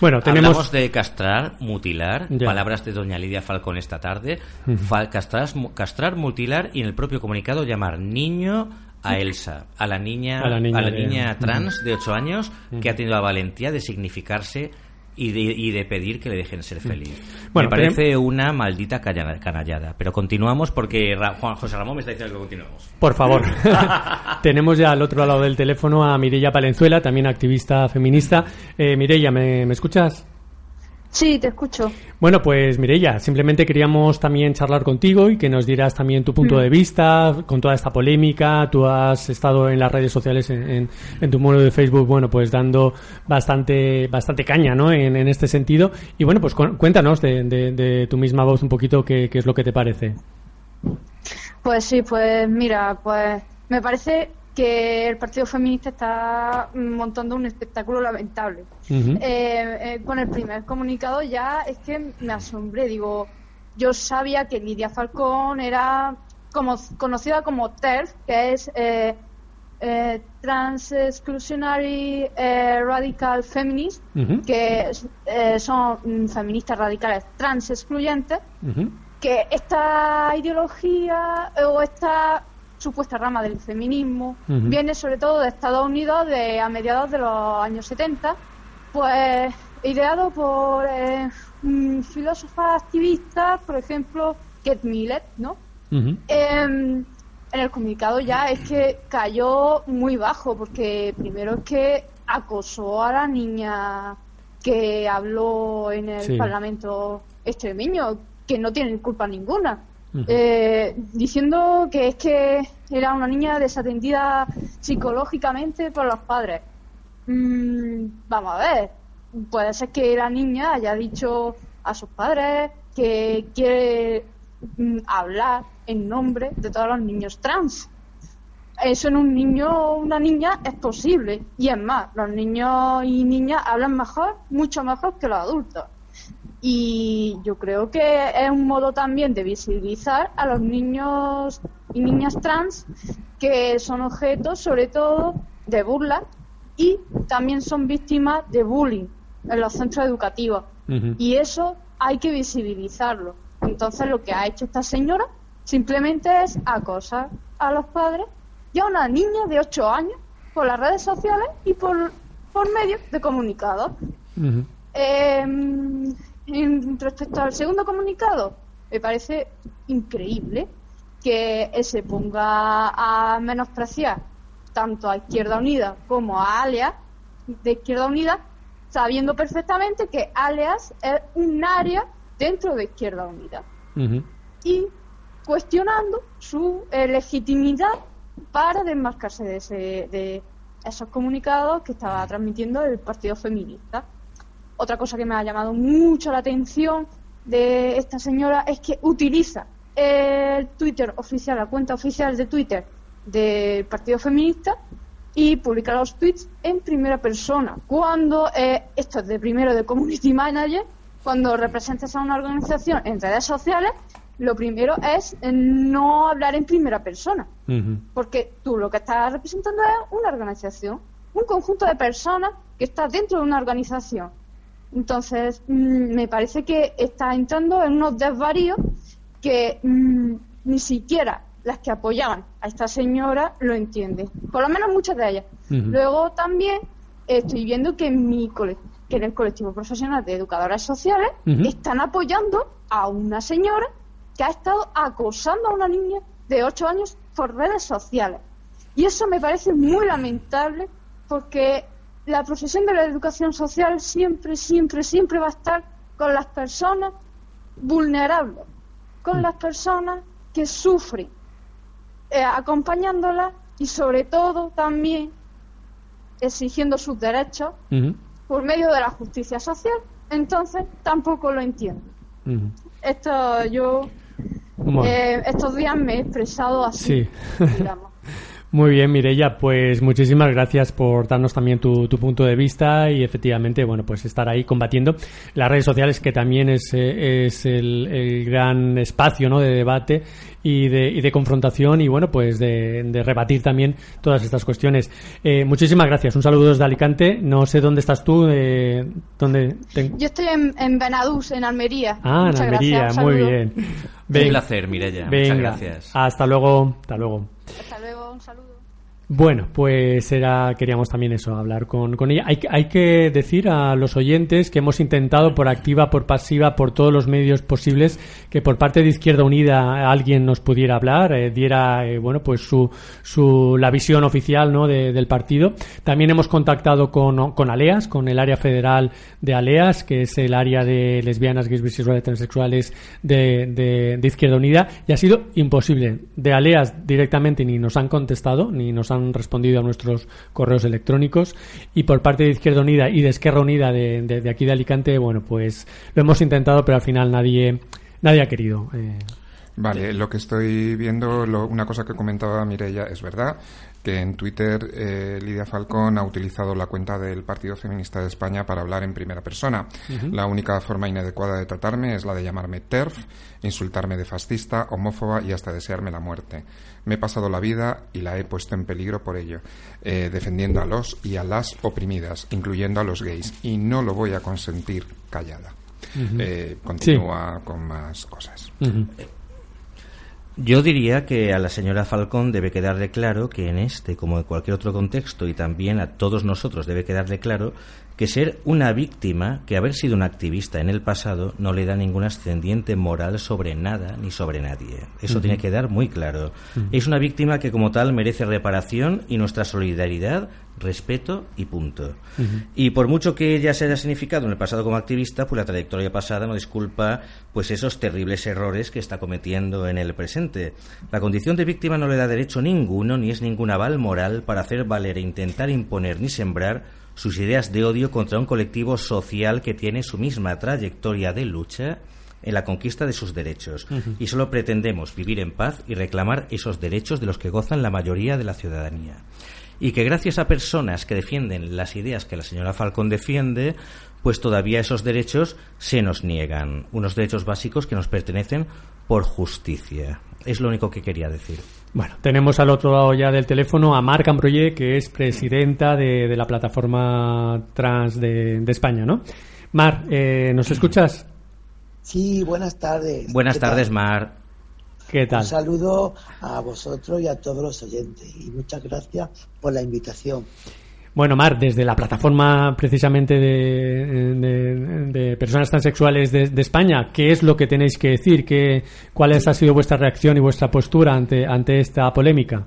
bueno, tenemos Hablamos de castrar, mutilar, Ya. palabras de doña Lidia Falcón esta tarde, castrar, castrar, mutilar y en el propio comunicado llamar niño a Elsa, a la niña, A la niña de- niña trans de 8 años que ha tenido la valentía de significarse y de, y de pedir que le dejen ser feliz. Bueno, Me parece una maldita canallada. Pero continuamos porque Ra- Juan José Ramón me está diciendo que continuamos. Por favor. *laughs* *laughs* Tenemos ya al otro lado del teléfono a Mireia Palenzuela, también activista feminista. Eh, Mireia, ¿me, me escuchas? Sí, te escucho. Bueno, pues Mireia, simplemente queríamos también charlar contigo y que nos dieras también tu punto Mm. de vista con toda esta polémica. Tú has estado en las redes sociales, en, en- en tu muro de Facebook, bueno, pues dando bastante bastante caña, ¿no? En, en este sentido. Y bueno, pues cu- cuéntanos de, de- de tu misma voz un poquito qué, qué es lo que te parece. Pues sí, pues mira, pues me parece que el Partido Feminista está montando un espectáculo lamentable. Eh, eh, con el primer comunicado ya es que me asombré, digo, yo sabía que Lidia Falcón era como conocida como TERF, que es eh, eh, Trans Exclusionary eh, Radical Feminist, Ujú. que eh, son mm, feministas radicales trans excluyentes, que esta ideología o esta supuesta rama del feminismo. Viene sobre todo de Estados Unidos de a mediados de los años 70, pues ideado por eh, filósofas activistas, por ejemplo, Kate Millett, ¿no? Em, en el comunicado ya es que cayó muy bajo, porque primero es que acosó a la niña que habló en el Sí. Parlamento extremeño, que no tiene culpa ninguna, Eh, diciendo que es que era una niña desatendida psicológicamente por los padres. Mm, vamos a ver, puede ser que la niña haya dicho a sus padres que quiere mm, hablar en nombre de todos los niños trans. Eso en un niño o una niña es posible. Y es más, los niños y niñas hablan mejor, mucho mejor que los adultos. Y yo creo que es un modo también de visibilizar a los niños y niñas trans que son objetos, sobre todo, de burla y también son víctimas de bullying en los centros educativos. Y eso hay que visibilizarlo. Entonces, lo que ha hecho esta señora simplemente es acosar a los padres y a una niña de 8 años por las redes sociales y por, por medios de comunicados. Eh, en respecto al segundo comunicado, me parece increíble que se ponga a menospreciar tanto a Izquierda Unida como a Alias de Izquierda Unida, sabiendo perfectamente que Alias es un área dentro de Izquierda Unida y cuestionando su eh, legitimidad para desmarcarse de, ese- de esos comunicados que estaba transmitiendo el Partido Feminista. Otra cosa que me ha llamado mucho la atención de esta señora es que utiliza el Twitter oficial, la cuenta oficial de Twitter del Partido Feminista y publica los tweets en primera persona. Cuando eh, esto es de primero de Community Manager, cuando representas a una organización en redes sociales, lo primero es no hablar en primera persona. Porque tú lo que estás representando es una organización, un conjunto de personas que está dentro de una organización. Entonces, mm, me parece que está entrando en unos desvaríos que mm, ni siquiera las que apoyaban a esta señora lo entienden. Por lo menos muchas de ellas. Luego también estoy viendo que en mi que en el colectivo profesional de educadoras sociales están apoyando a una señora que ha estado acosando a una niña de 8 años por redes sociales. Y eso me parece muy lamentable porque la profesión de la educación social siempre, siempre, siempre va a estar con las personas vulnerables, con las personas que sufren, eh, acompañándolas y sobre todo también exigiendo sus derechos por medio de la justicia social. Entonces tampoco lo entiendo. Esto yo eh, estos días me he expresado así, Sí. digamos. Muy bien, Mireia, pues muchísimas gracias por darnos también tu, tu punto de vista y efectivamente, bueno, pues estar ahí combatiendo las redes sociales, que también es, eh, es el, el gran espacio ¿no? de debate y de, y de confrontación y, bueno, pues de, de rebatir también todas estas cuestiones. Eh, muchísimas gracias. Un saludo desde Alicante. No sé dónde estás tú, eh, dónde te- Yo estoy en, en Benadús, en Almería. Ah, en Almería, gracias, muy bien. Un placer, Mireia. Muchas gracias. hasta luego, hasta luego. Hasta luego, un saludo. Bueno, pues era, queríamos también eso, hablar con, con ella. Hay, hay que decir a los oyentes que hemos intentado por activa, por pasiva, por todos los medios posibles, que por parte de Izquierda Unida alguien nos pudiera hablar, eh, diera, eh, bueno, pues su, su, la visión oficial, ¿no? de- del partido. También hemos contactado con, con ALEAS, con el área federal de ALEAS, que es el área de lesbianas, gays, bisexuales, transexuales de, de, de Izquierda Unida, y ha sido imposible. De ALEAS directamente ni nos han contestado, ni nos han respondido a nuestros correos electrónicos, y por parte de Izquierda Unida y de Esquerra Unida de aquí de Alicante, bueno, pues lo hemos intentado, pero al final nadie, nadie ha querido. eh, Vale, lo que estoy viendo, lo- una cosa que comentaba Mireia es verdad, que en Twitter eh, Lidia Falcón ha utilizado la cuenta del Partido Feminista de España para hablar en primera persona. La única forma inadecuada de tratarme es la de llamarme TERF, insultarme de fascista, homófoba y hasta desearme la muerte. Me he pasado la vida y la he puesto en peligro por ello, eh, defendiendo a los y a las oprimidas, incluyendo a los gays, y no lo voy a consentir callada. Eh, continúa con más cosas. Yo diría que a la señora Falcón debe quedarle claro que en este, como en cualquier otro contexto, y también a todos nosotros debe quedarle claro que ser una víctima, que haber sido una activista en el pasado, no le da ningún ascendiente moral sobre nada ni sobre nadie. Eso tiene que quedar muy claro. Es una víctima que como tal merece reparación y nuestra solidaridad, respeto y punto. Y por mucho que ella se haya significado en el pasado como activista, pues la trayectoria pasada no disculpa pues esos terribles errores que está cometiendo en el presente. La condición de víctima no le da derecho ninguno ni es ningún aval moral para hacer valer e intentar imponer ni sembrar sus ideas de odio contra un colectivo social que tiene su misma trayectoria de lucha en la conquista de sus derechos. Y solo pretendemos vivir en paz y reclamar esos derechos de los que gozan la mayoría de la ciudadanía. y que gracias a personas que defienden las ideas que la señora Falcón defiende, pues todavía esos derechos se nos niegan, unos derechos básicos que nos pertenecen por justicia. Es lo único que quería decir. Bueno, tenemos al otro lado ya del teléfono a Marc Ambroye, que es presidenta de, de la plataforma trans de, de España, ¿no? Mar, eh, ¿nos escuchas? Sí, buenas tardes. Buenas ¿Qué tardes, tal? Mar. ¿Qué tal? Un saludo a vosotros y a todos los oyentes y muchas gracias por la invitación. Bueno, Mar, desde la plataforma precisamente de, personas transexuales de, de España, ¿qué es lo que tenéis que decir? ¿Qué, ¿Cuál ha sido vuestra reacción y vuestra postura ante, ante esta polémica?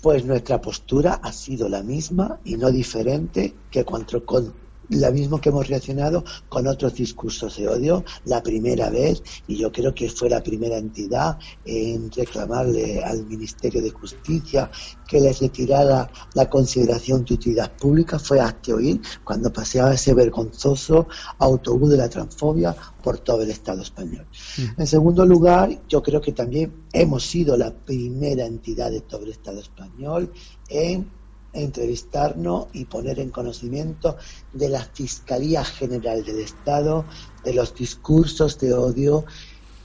Pues nuestra postura ha sido la misma y no diferente que cuando con la misma que hemos reaccionado con otros discursos de odio la primera vez y yo creo que fue la primera entidad en reclamarle al Ministerio de Justicia que les retirara la consideración de utilidad pública fue Hazte Oír cuando paseaba ese vergonzoso autobús de la transfobia por todo el Estado español. En segundo lugar, yo creo que también hemos sido la primera entidad de todo el Estado español en entrevistarnos y poner en conocimiento de la Fiscalía General del Estado de los discursos de odio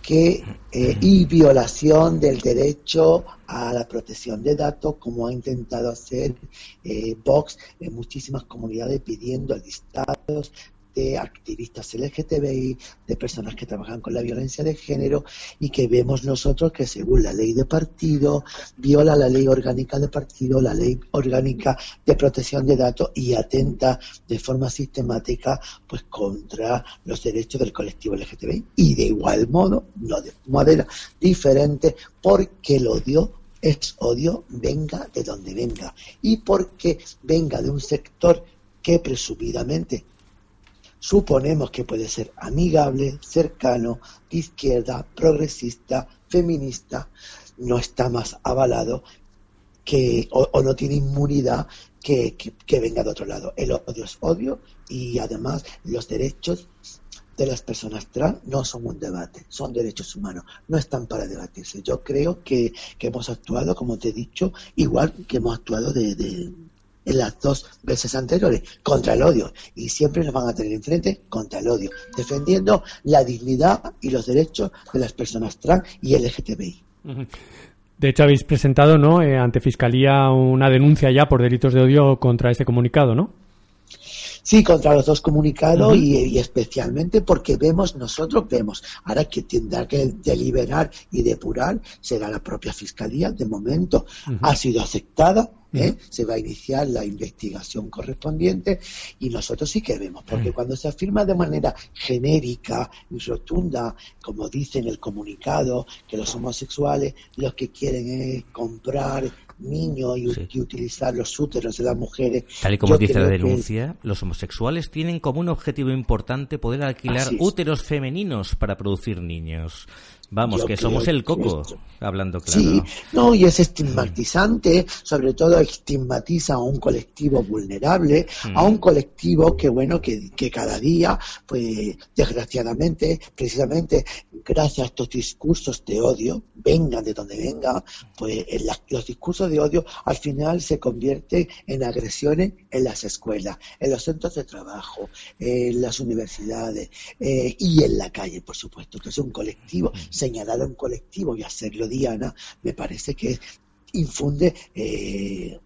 que eh, y violación del derecho a la protección de datos, como ha intentado hacer eh, Vox en muchísimas comunidades pidiendo listados de activistas LGTBI, de personas que trabajan con la violencia de género y que vemos nosotros que según la ley de partido viola la ley orgánica de partido, la ley orgánica de protección de datos y atenta de forma sistemática pues contra los derechos del colectivo LGTBI y de igual modo, no de manera diferente, porque el odio es odio, venga de donde venga. Y porque venga de un sector que presumidamente suponemos que puede ser amigable, cercano, de izquierda, progresista, feminista, no está más avalado que o, no tiene inmunidad que, que- venga de otro lado. El odio es odio y además los derechos de las personas trans no son un debate, son derechos humanos, no están para debatirse. Yo creo que, que hemos actuado, como te he dicho, igual que hemos actuado de- en las dos veces anteriores, contra el odio. Y siempre nos van a tener enfrente contra el odio, defendiendo la dignidad y los derechos de las personas trans y LGTBI. De hecho, habéis presentado ¿no? eh, ante Fiscalía una denuncia ya por delitos de odio contra este comunicado, ¿no? Sí, contra los dos comunicados y especialmente porque vemos, nosotros vemos, ahora que tendrá que deliberar y depurar será la propia Fiscalía, de momento ha sido aceptada, ¿eh? se va a iniciar la investigación correspondiente y nosotros sí que vemos, porque cuando se afirma de manera genérica y rotunda, como dice en el comunicado, que los homosexuales los que quieren es comprar niños y, Sí. y utilizar los úteros de las mujeres. Tal y como yo dice la que- denuncia, los homosexuales tienen como un objetivo importante poder alquilar úteros femeninos para producir niños. Vamos, Yo que somos el que coco, hablando claro. Sí, no, y es estigmatizante, sobre todo estigmatiza a un colectivo vulnerable, a un colectivo que, bueno, que, que cada día, pues, desgraciadamente, precisamente, gracias a estos discursos de odio, vengan de donde vengan, pues en la- los discursos de odio al final se convierten en agresiones en las escuelas, en los centros de trabajo, en las universidades eh, y en la calle, por supuesto. Entonces, un colectivo, señalar a un colectivo y hacerlo diana, me parece que infunde. eh,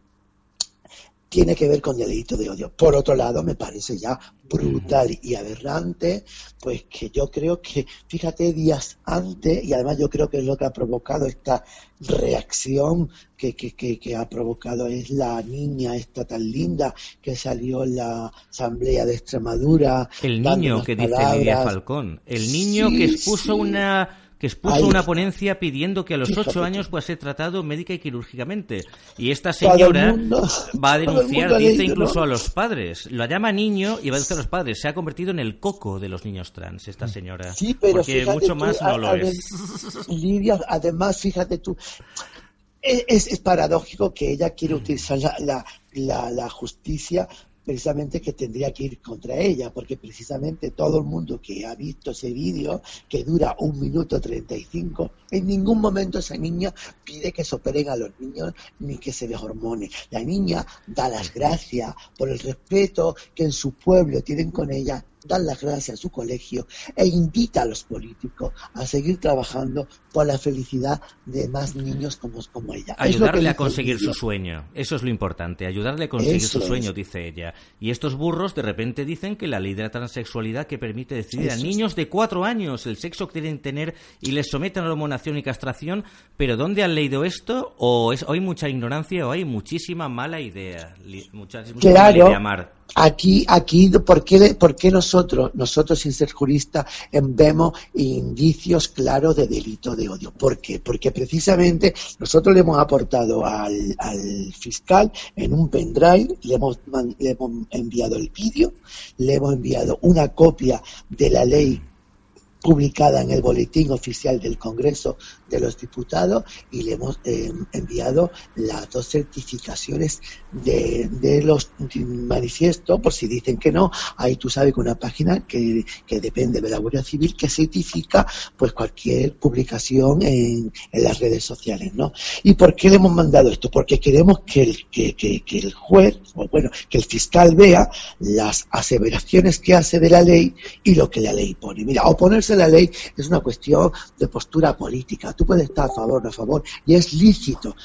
tiene que ver con delito de odio. Por otro lado, me parece ya brutal y aberrante, pues que yo creo que, fíjate, días antes, y además yo creo que es lo que ha provocado esta reacción que, que, que, que ha provocado es la niña esta tan linda que salió en la asamblea de Extremadura. El niño que dice. Lidia Falcón. El niño Sí, que expuso sí. una que expuso Ahí una ponencia pidiendo que a los ocho años pueda ser tratado médica y quirúrgicamente. Y esta señora mundo- va a denunciar, dice leído, incluso ¿no? a los padres. Lo llama niño y va a decir a los padres. Se ha convertido en el coco de los niños trans, esta señora. Sí, pero Porque mucho tú, más no lo a- es. Lidia, además, fíjate tú, es, es- es paradójico que ella quiere utilizar la, la- la, la justicia precisamente que tendría que ir contra ella, porque precisamente todo el mundo que ha visto ese vídeo, que dura un minuto 35, en ningún momento esa niña pide que se operen a los niños ni que se les hormone. La niña da las gracias por el respeto que en su pueblo tienen con ella, da las gracias a su colegio e invita a los políticos a seguir trabajando por la felicidad de más niños como, como ella. Ayudarle a conseguir su sueño. Eso es lo importante. Ayudarle a conseguir Eso su es. sueño, dice ella. Y estos burros de repente dicen que la ley de la transexualidad que permite decidir a es. niños de cuatro años el sexo que quieren tener y les someten a la hormonación y castración. Pero ¿dónde han leído esto? ¿O, es, o hay mucha ignorancia o hay muchísima mala idea? Li- Mucha, mucha mala Claro, idea, Mar. Aquí, aquí, ¿por qué, por qué nosotros, nosotros sin ser juristas, em, vemos indicios claros de delito de odio? ¿Por qué? Porque precisamente nosotros le hemos aportado al, al fiscal en un pendrive, le hemos, le hemos enviado el vídeo, le hemos enviado una copia de la ley publicada en el boletín oficial del Congreso de los Diputados y le hemos eh, enviado las dos certificaciones de, los manifiestos, por si dicen que no, ahí tú sabes que una página que, que depende de la Guardia Civil que certifica pues cualquier publicación en, en las redes sociales, ¿no? ¿Y por qué le hemos mandado esto? Porque queremos que el, que, que- el juez, o bueno, que el fiscal vea las aseveraciones que hace de la ley y lo que la ley pone. Mira, oponerse la ley es una cuestión de postura política. Tú puedes estar a favor o a favor y es lícito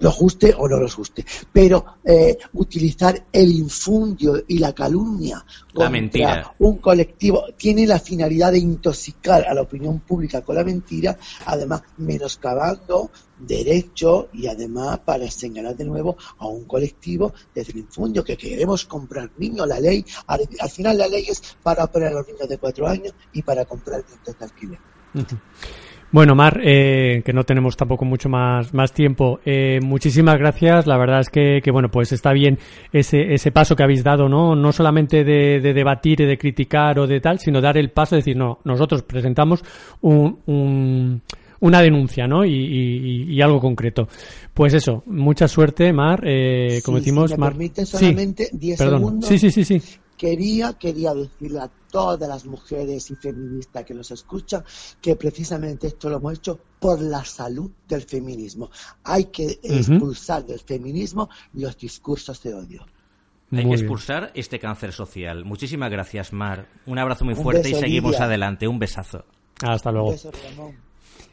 los guste o no los guste. Pero eh, utilizar el infundio y la calumnia contra mentira. un colectivo tiene la finalidad de intoxicar a la opinión pública con la mentira, además menoscabando derechos y además para señalar de nuevo a un colectivo desde el infundio que queremos comprar niños. La ley, al, al final la ley es para operar a los niños de cuatro años y para comprar dientes de alquiler. *laughs* Bueno, Mar, eh, que no tenemos tampoco mucho más, más tiempo, eh, muchísimas gracias. La verdad es que, que, bueno, pues está bien ese, ese paso que habéis dado, ¿no? No solamente de, de debatir y de criticar o de tal, sino dar el paso de decir, no, nosotros presentamos un, un- una denuncia, ¿no? Y, y- y algo concreto. Pues eso, mucha suerte, Mar. Eh, como Sí, decimos, si me Mar. permite Sí, solamente 10 perdón. segundos. Sí, sí, sí, sí. Quería, quería decirle a todas las mujeres y feministas que nos escuchan que precisamente esto lo hemos hecho por la salud del feminismo. Hay que expulsar del feminismo los discursos de odio. Hay Muy que bien. expulsar este cáncer social. Muchísimas gracias, Mar. Un abrazo muy Un fuerte y seguimos Lidia. adelante. Un besazo. Hasta luego. Un beso, Ramón.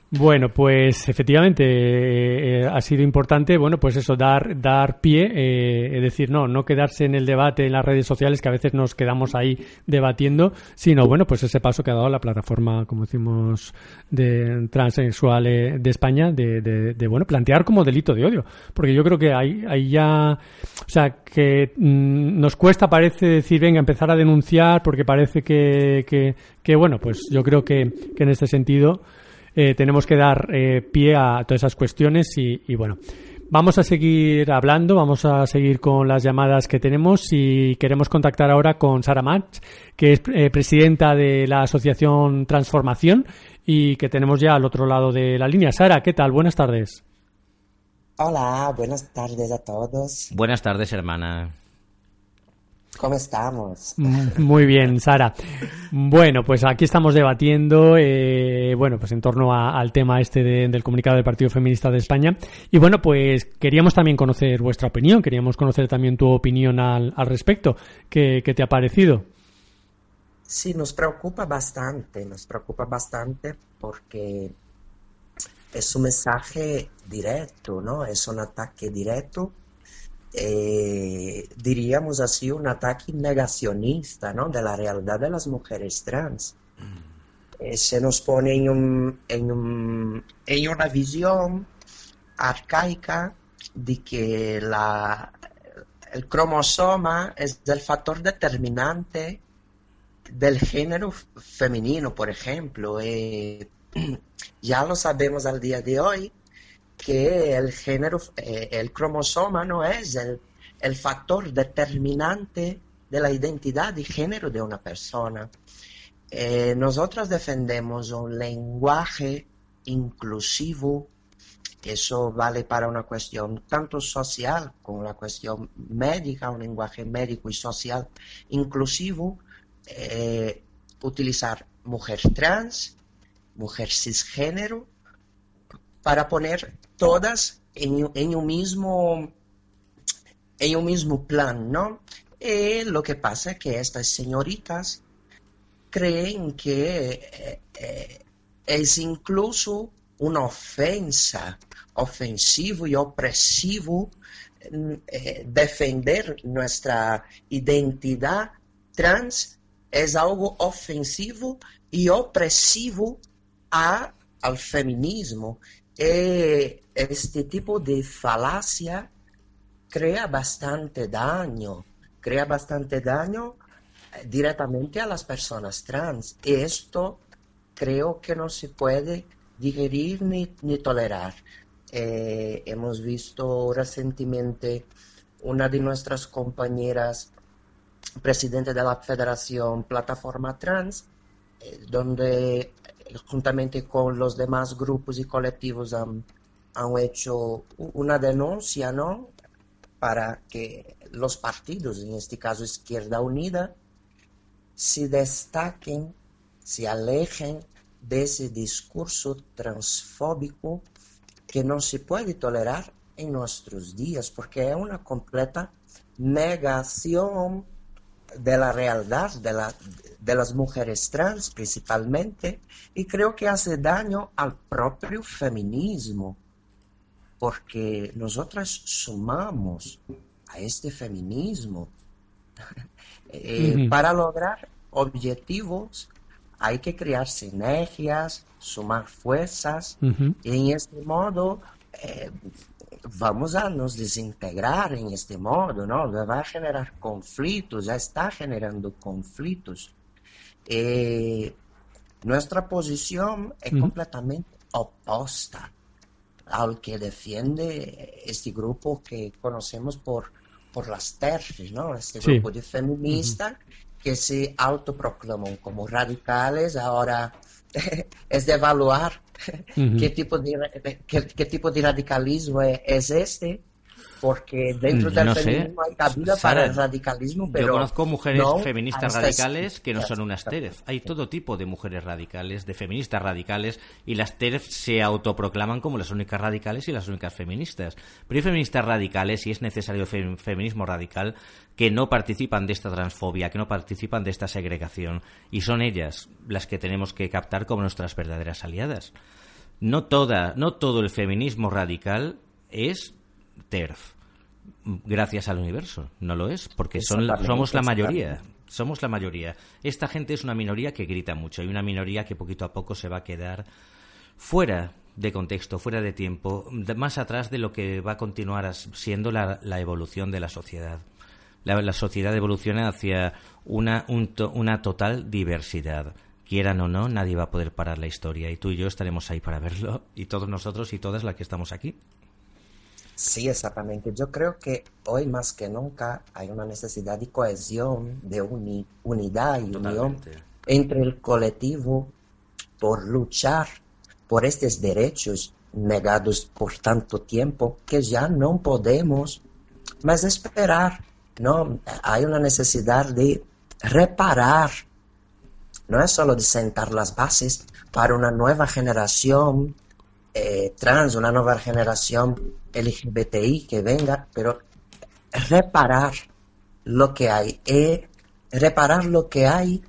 Bueno, pues efectivamente eh, ha sido importante, bueno, pues eso, dar, dar pie, eh, es decir, no, no quedarse en el debate en las redes sociales que a veces nos quedamos ahí debatiendo, sino, bueno, pues ese paso que ha dado la plataforma, como decimos, de transexual eh, de España, de, de, de, bueno, plantear como delito de odio, porque yo creo que ahí, ahí ya, o sea, que mm, nos cuesta, parece decir, venga, empezar a denunciar, porque parece que, que, que bueno, pues yo creo que, que en este sentido, eh, tenemos que dar eh, pie a todas esas cuestiones y, y, bueno. Vamos a seguir hablando, vamos a seguir con las llamadas que tenemos y queremos contactar ahora con Sara Match, que es eh, presidenta de la Asociación Transformación y que tenemos ya al otro lado de la línea. Sara, ¿qué tal? Buenas tardes. Hola, buenas tardes a todos. Buenas tardes, hermana. ¿Cómo estamos? Muy bien, Sara. Bueno, pues aquí estamos debatiendo, eh, bueno, pues en torno a- al tema este de- del comunicado del Partido Feminista de España. Y bueno, pues queríamos también conocer vuestra opinión, queríamos conocer también tu opinión al, al respecto. ¿Qué, qué te ha parecido? Sí, nos preocupa bastante, nos preocupa bastante porque es un mensaje directo, ¿no? Es un ataque directo, eh, diríamos así, un ataque negacionista, ¿no? De la realidad de las mujeres trans. Eh, se nos pone en, un- en, un- en una visión arcaica de que la, el cromosoma es el factor determinante del género femenino, por ejemplo. Eh, *clears throat* ya lo sabemos al día de hoy que el género, eh, el cromosoma no es el, el factor determinante de la identidad y género de una persona. Eh, nosotros defendemos un lenguaje inclusivo Eso vale para una cuestión tanto social como la cuestión médica, un lenguaje médico y social inclusivo, eh, utilizar mujer trans, mujer cisgénero, para poner todas en, en un mismo en un mismo plan, ¿no? Y lo que pasa es que estas señoritas creen que eh, eh, es incluso una ofensa, ofensivo y opresivo mm, eh, defender nuestra identidad trans es algo ofensivo y opresivo a, al feminismo. E este tipo de falacia crea bastante daño, crea bastante daño eh, directamente a las personas trans. Y esto creo que no se puede digerir ni, ni tolerar. Eh, hemos visto recientemente una de nuestras compañeras, presidente de la Federación Plataforma Trans, eh, donde eh, juntamente con los demás grupos y colectivos han, han hecho una denuncia, ¿no? Para que los partidos, en este caso Izquierda Unida, se destaquen, se alejen de ese discurso transfóbico que no se puede tolerar en nuestros días, porque es una completa negación de la realidad de, la, de las mujeres trans principalmente, y creo que hace daño al propio feminismo, porque nosotras sumamos a este feminismo. *laughs* Eh, para lograr objetivos hay que crear sinergias, sumar fuerzas, y en este modo eh, vamos a nos desintegrar en este modo, ¿no? Va a generar conflictos, ya está generando conflictos. Eh, nuestra posición es completamente opuesta al que defiende este grupo que conocemos por, por las TERFs, ¿no? Este Sí. grupo de feministas que se autoproclaman como radicales, ahora *laughs* es de evaluar Qué tipo de, qué, qué tipo de radicalismo es este, porque dentro Mm, del no sé. feminismo hay cabida Sara, para el radicalismo, pero Yo conozco mujeres no feministas radicales que no son unas TERF. Hay todo tipo de mujeres radicales, de feministas radicales, y las TERF se autoproclaman como las únicas radicales y las únicas feministas. Pero hay feministas radicales, y es necesario fe- feminismo radical, que no participan de esta transfobia, que no participan de esta segregación, y son ellas las que tenemos que captar como nuestras verdaderas aliadas. No toda, no todo el feminismo radical es TERF gracias al universo. No lo es, porque son somos la mayoría. Somos la mayoría. Esta gente es una minoría que grita mucho y una minoría que poquito a poco se va a quedar fuera de contexto, fuera de tiempo, más atrás de lo que va a continuar siendo la, la evolución de la sociedad. La, la sociedad evoluciona hacia una, un to- una total diversidad. Quieran o no, nadie va a poder parar la historia y tú y yo estaremos ahí para verlo y todos nosotros y todas las que estamos aquí. Sí, exactamente. Yo creo que hoy más que nunca hay una necesidad de cohesión, de uni- unidad y unión entre el colectivo por luchar por estos derechos negados por tanto tiempo que ya no podemos más esperar. No, hay una necesidad de reparar. No es solo de sentar las bases para una nueva generación eh, trans, una nueva generación LGBTI que venga, pero reparar lo que hay. Y reparar lo que hay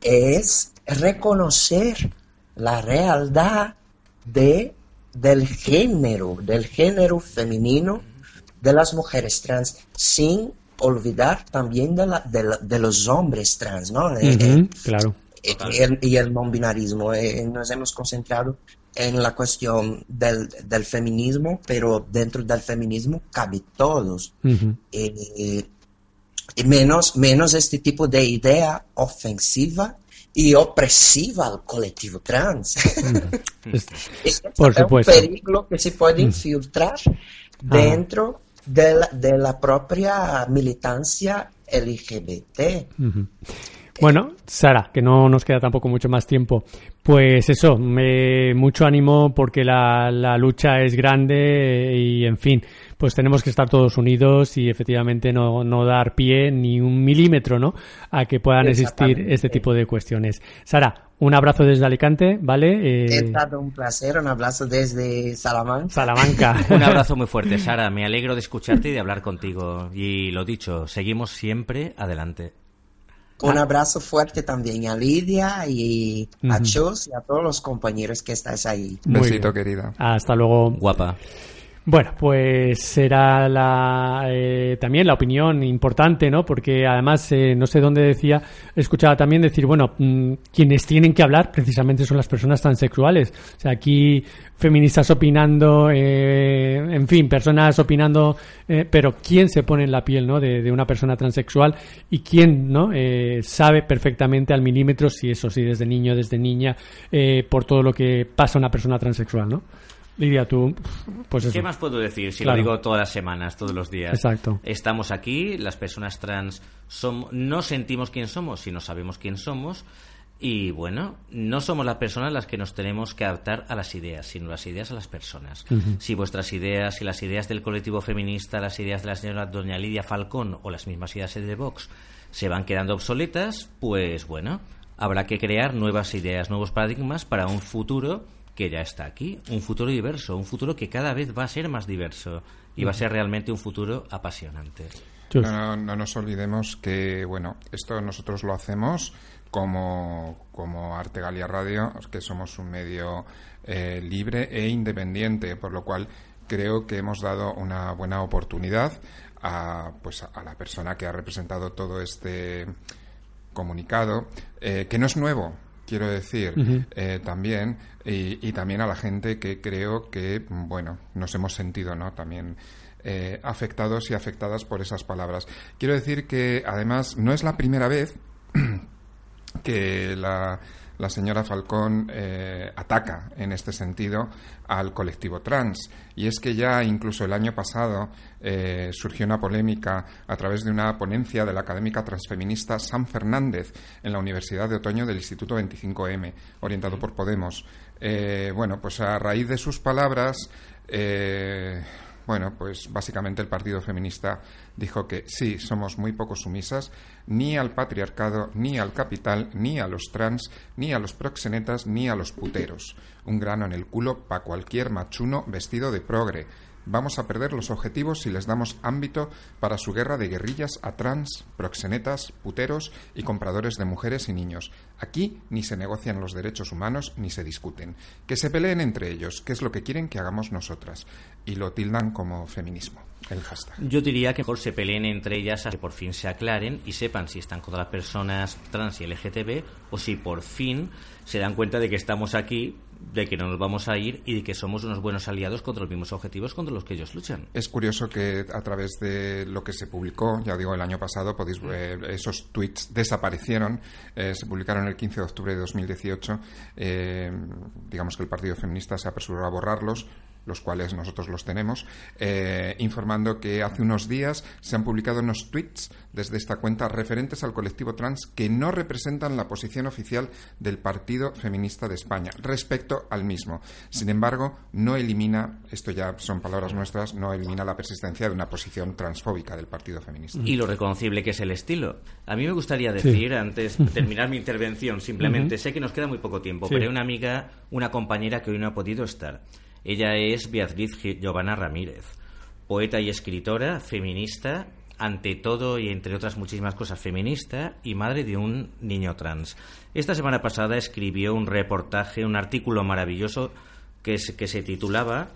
es reconocer la realidad de, del género, del género femenino de las mujeres trans, sin olvidar también de, la- de la- de los hombres trans, ¿no? Eh, eh, Claro. y el, y el no binarismo. Eh, nos hemos concentrado en la cuestión del, del feminismo, pero dentro del feminismo cabe todos. Ujú. Eh, y menos, menos este tipo de idea ofensiva y opresiva al colectivo trans. *laughs* Es- Este Por es un supuesto. peligro que se puede infiltrar dentro de la, de la propia militancia LGBT. Bueno, Sara, que no nos queda tampoco mucho más tiempo. Pues eso, me, mucho ánimo porque la, la lucha es grande y, en fin, pues tenemos que estar todos unidos y efectivamente no, no dar pie ni un milímetro, ¿no? A que puedan existir este tipo de cuestiones. Sara, un abrazo desde Alicante, ¿vale? Eh, Ha estado un placer, un abrazo desde Salamanca. Salamanca. *laughs* Un abrazo muy fuerte, Sara. Me alegro de escucharte y de hablar contigo. Y lo dicho, seguimos siempre adelante. Un abrazo fuerte también a Lidia y a. Chus y a todos los compañeros que estáis ahí. Muy Besito, bien. querida. Hasta luego. Guapa. Bueno, pues será la, eh, también la opinión importante, ¿no? Porque además, eh, no sé dónde decía, escuchaba también decir, bueno, mm, quienes tienen que hablar precisamente son las personas transexuales. O sea, aquí feministas opinando, eh, en fin, personas opinando, eh, pero ¿quién se pone en la piel, ¿no? De, una persona transexual y quién, ¿no? Eh, sabe perfectamente al milímetro si eso, si desde niño, desde niña, eh, por todo lo que pasa una persona transexual, ¿no? Lidia, tú, pues eso. ¿Qué más puedo decir si Claro. lo digo todas las semanas, todos los días? Exacto. Estamos aquí, las personas trans som- no sentimos quién somos, sino sabemos quién somos. Y bueno, no somos las personas las que nos tenemos que adaptar a las ideas, sino las ideas a las personas. Si vuestras ideas, si las ideas del colectivo feminista, las ideas de la señora doña Lidia Falcón o las mismas ideas de Vox se van quedando obsoletas, pues bueno, habrá que crear nuevas ideas, nuevos paradigmas para un futuro que ya está aquí, un futuro diverso, un futuro que cada vez va a ser más diverso y va a ser realmente un futuro apasionante. No, no nos olvidemos que, bueno, esto nosotros lo hacemos como, como Arte Galia Radio, que somos un medio eh, libre e independiente, por lo cual creo que hemos dado una buena oportunidad a, pues, a la persona que ha representado todo este comunicado, eh, que no es nuevo, quiero decir, eh, también, y, también a la gente que creo que, bueno, nos hemos sentido, ¿no? También eh, afectados y afectadas por esas palabras. Quiero decir que, además, no es la primera vez *clears throat* que la, la señora Falcón eh, ataca en este sentido al colectivo trans. Y es que ya incluso el año pasado eh, surgió una polémica a través de una ponencia de la académica transfeminista Sam Fernández en la Universidad de Otoño del Instituto 25M, orientado por Podemos. Eh, bueno, pues a raíz de sus palabras, eh, bueno, pues básicamente el Partido Feminista dijo que sí, somos muy poco sumisas ni al patriarcado, ni al capital, ni a los trans, ni a los proxenetas, ni a los puteros. Un grano en el culo para cualquier machuno vestido de progre. Vamos a perder los objetivos si les damos ámbito para su guerra de guerrillas a trans, proxenetas, puteros y compradores de mujeres y niños. Aquí ni se negocian los derechos humanos ni se discuten. Que se peleen entre ellos, que es lo que quieren que hagamos nosotras. Y lo tildan como feminismo, el hashtag. Yo diría que mejor se peleen entre ellas a que por fin se aclaren y sepan si están contra las personas trans y LGTB o si por fin se dan cuenta de que estamos aquí, de que no nos vamos a ir y de que somos unos buenos aliados contra los mismos objetivos contra los que ellos luchan. Es curioso que a través de lo que se publicó, ya digo, el año pasado, podéis, eh, esos tweets desaparecieron, eh, se publicaron el 15 de octubre de 2018. eh, digamos que el Partido Feminista se apresuró a borrarlos los cuales nosotros los tenemos, eh, informando que hace unos días se han publicado unos tweets desde esta cuenta referentes al colectivo trans que no representan la posición oficial del Partido Feminista de España respecto al mismo. Sin embargo, no elimina, esto ya son palabras nuestras, no elimina la persistencia de una posición transfóbica del Partido Feminista. Y lo reconocible que es el estilo. A mí me gustaría decir, antes de *laughs* terminar mi intervención, simplemente, sé que nos queda muy poco tiempo, Sí. pero hay una amiga, una compañera que hoy no ha podido estar. Ella es Beatriz Gi- Giovanna Ramírez, poeta y escritora, feminista, ante todo y entre otras muchísimas cosas feminista y madre de un niño trans. Esta semana pasada escribió un reportaje, un artículo maravilloso que se, que se titulaba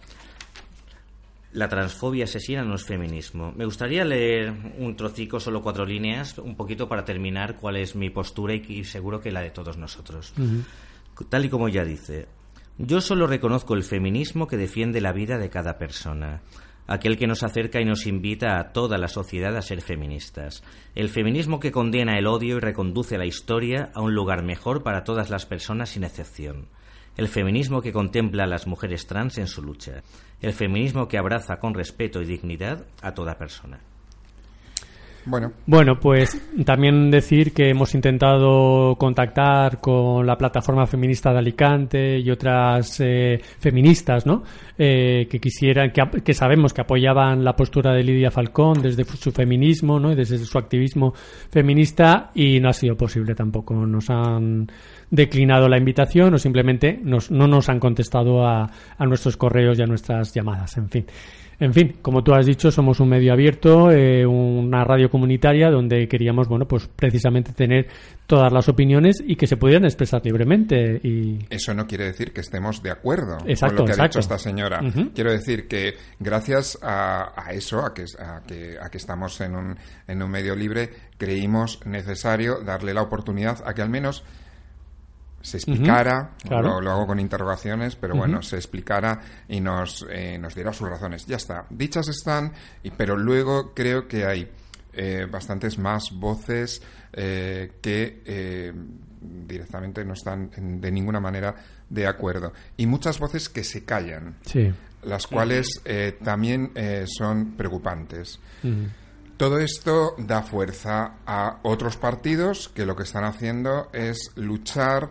la transfobia asesina no es feminismo. Me gustaría leer un trocico, solo cuatro líneas, un poquito para terminar cuál es mi postura y, y seguro que la de todos nosotros. Tal y como ya dice, yo solo reconozco el feminismo que defiende la vida de cada persona, aquel que nos acerca y nos invita a toda la sociedad a ser feministas, el feminismo que condena el odio y reconduce la historia a un lugar mejor para todas las personas sin excepción. El feminismo que contempla a las mujeres trans en su lucha. El feminismo que abraza con respeto y dignidad a toda persona. Bueno, Bueno, pues también decir que hemos intentado contactar con la plataforma feminista de Alicante y otras eh, feministas, ¿no? Eh, que quisieran, que, que sabemos que apoyaban la postura de Lidia Falcón desde su feminismo, ¿no? Y desde su activismo feminista y no ha sido posible tampoco. Nos han declinado la invitación o simplemente nos- no nos han contestado a, a nuestros correos y a nuestras llamadas. En fin. En fin, como tú has dicho, somos un medio abierto, eh, una radio comunitaria donde queríamos, bueno, pues precisamente tener todas las opiniones y que se pudieran expresar libremente. Y Eso no quiere decir que estemos de acuerdo Exacto, con lo que ha exacto. dicho esta señora. Quiero decir que gracias a, a eso, a que, a, que, a que estamos en un, en un medio libre, creímos necesario darle la oportunidad a que al menos se explicara, claro. lo, lo hago con interrogaciones, pero bueno, se explicara y nos, eh, nos diera sus razones. Ya está, dichas están, y, pero luego creo que hay eh, bastantes más voces eh, que eh, directamente no están en- de ninguna manera de acuerdo. Y muchas voces que se callan, sí. las cuales también son preocupantes. Todo esto da fuerza a otros partidos que lo que están haciendo es luchar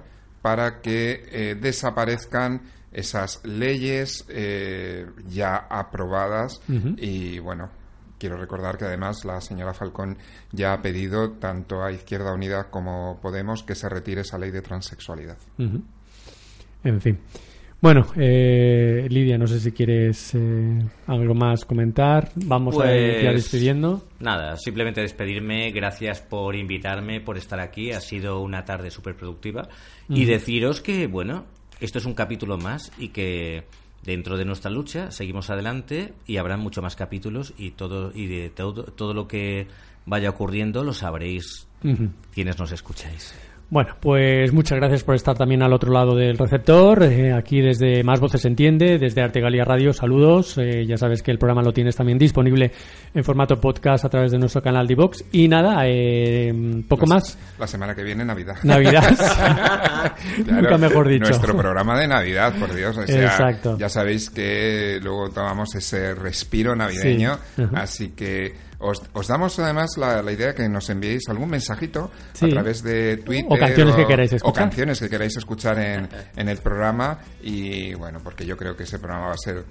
para que eh, desaparezcan esas leyes eh, ya aprobadas y bueno quiero recordar que además la señora Falcón ya ha pedido tanto a Izquierda Unida como Podemos que se retire esa ley de transexualidad. En fin. Bueno, eh, Lidia, no sé si quieres eh, algo más comentar. Vamos a ir ya Pues, despidiendo. Nada, simplemente despedirme. Gracias por invitarme, por estar aquí. Ha sido una tarde súper productiva. Y deciros que, bueno, esto es un capítulo más y que dentro de nuestra lucha seguimos adelante y habrá mucho más capítulos y todo y de todo, todo lo que vaya ocurriendo lo sabréis quienes nos escucháis. Bueno, pues muchas gracias por estar también al otro lado del receptor. Eh, aquí desde Más Voces Entiende, desde Artegalia Radio, saludos. Eh, ya sabes que el programa lo tienes también disponible en formato podcast a través de nuestro canal de Vox. Y nada, eh, poco La- más. La semana que viene, Navidad. Navidad. *laughs* *laughs* Claro, Nunca mejor dicho. Nuestro programa de Navidad, por Dios. O sea, Exacto. Ya sabéis que luego tomamos ese respiro navideño. Sí. Así que os, os damos además la, la idea que nos enviéis algún mensajito Sí. a través de Twitter. O canciones que queráis O escuchar. canciones que queráis escuchar en, en el programa. Y bueno, porque yo creo que ese programa va a ser.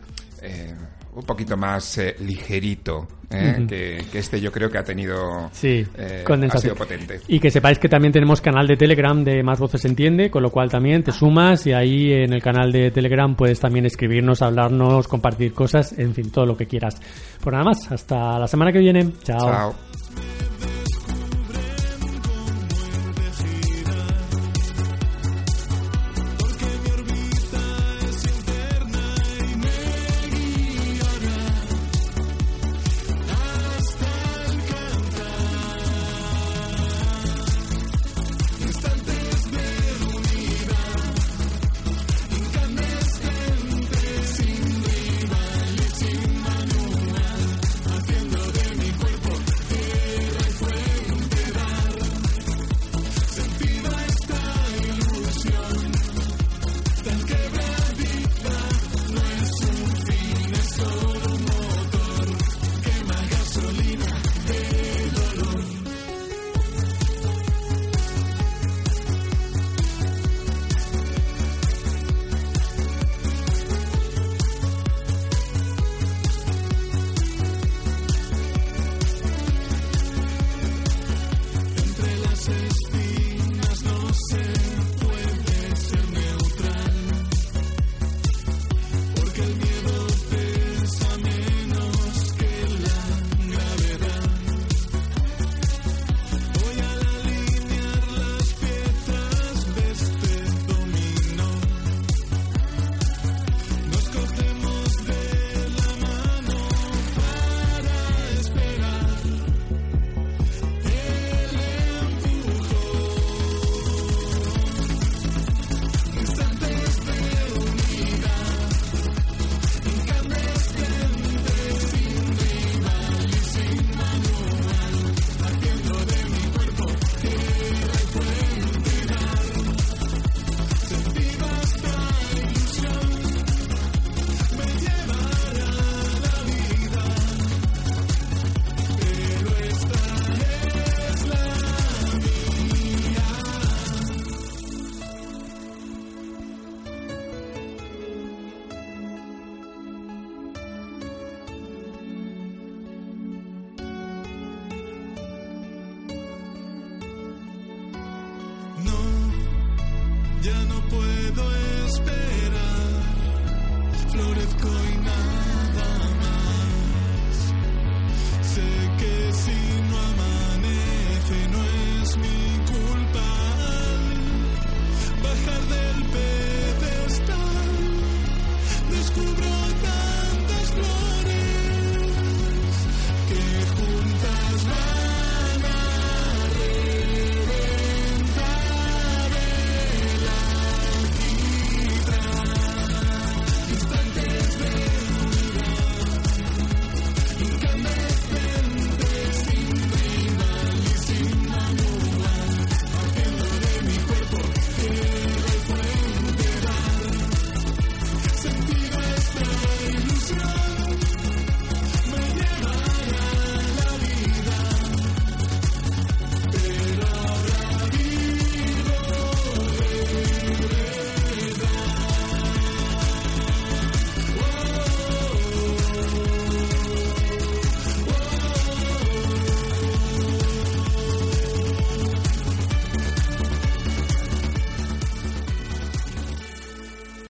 eh, un poquito más eh, ligerito ¿eh? Que, que este yo creo que ha tenido Sí, eh, ha sido potente Y que sepáis que también tenemos canal de Telegram de Más Voces Entiende, con lo cual también te sumas y ahí en el canal de Telegram puedes también escribirnos, hablarnos, compartir cosas, en fin, todo lo que quieras. Pues nada más, hasta la semana que viene. Chao. Chao.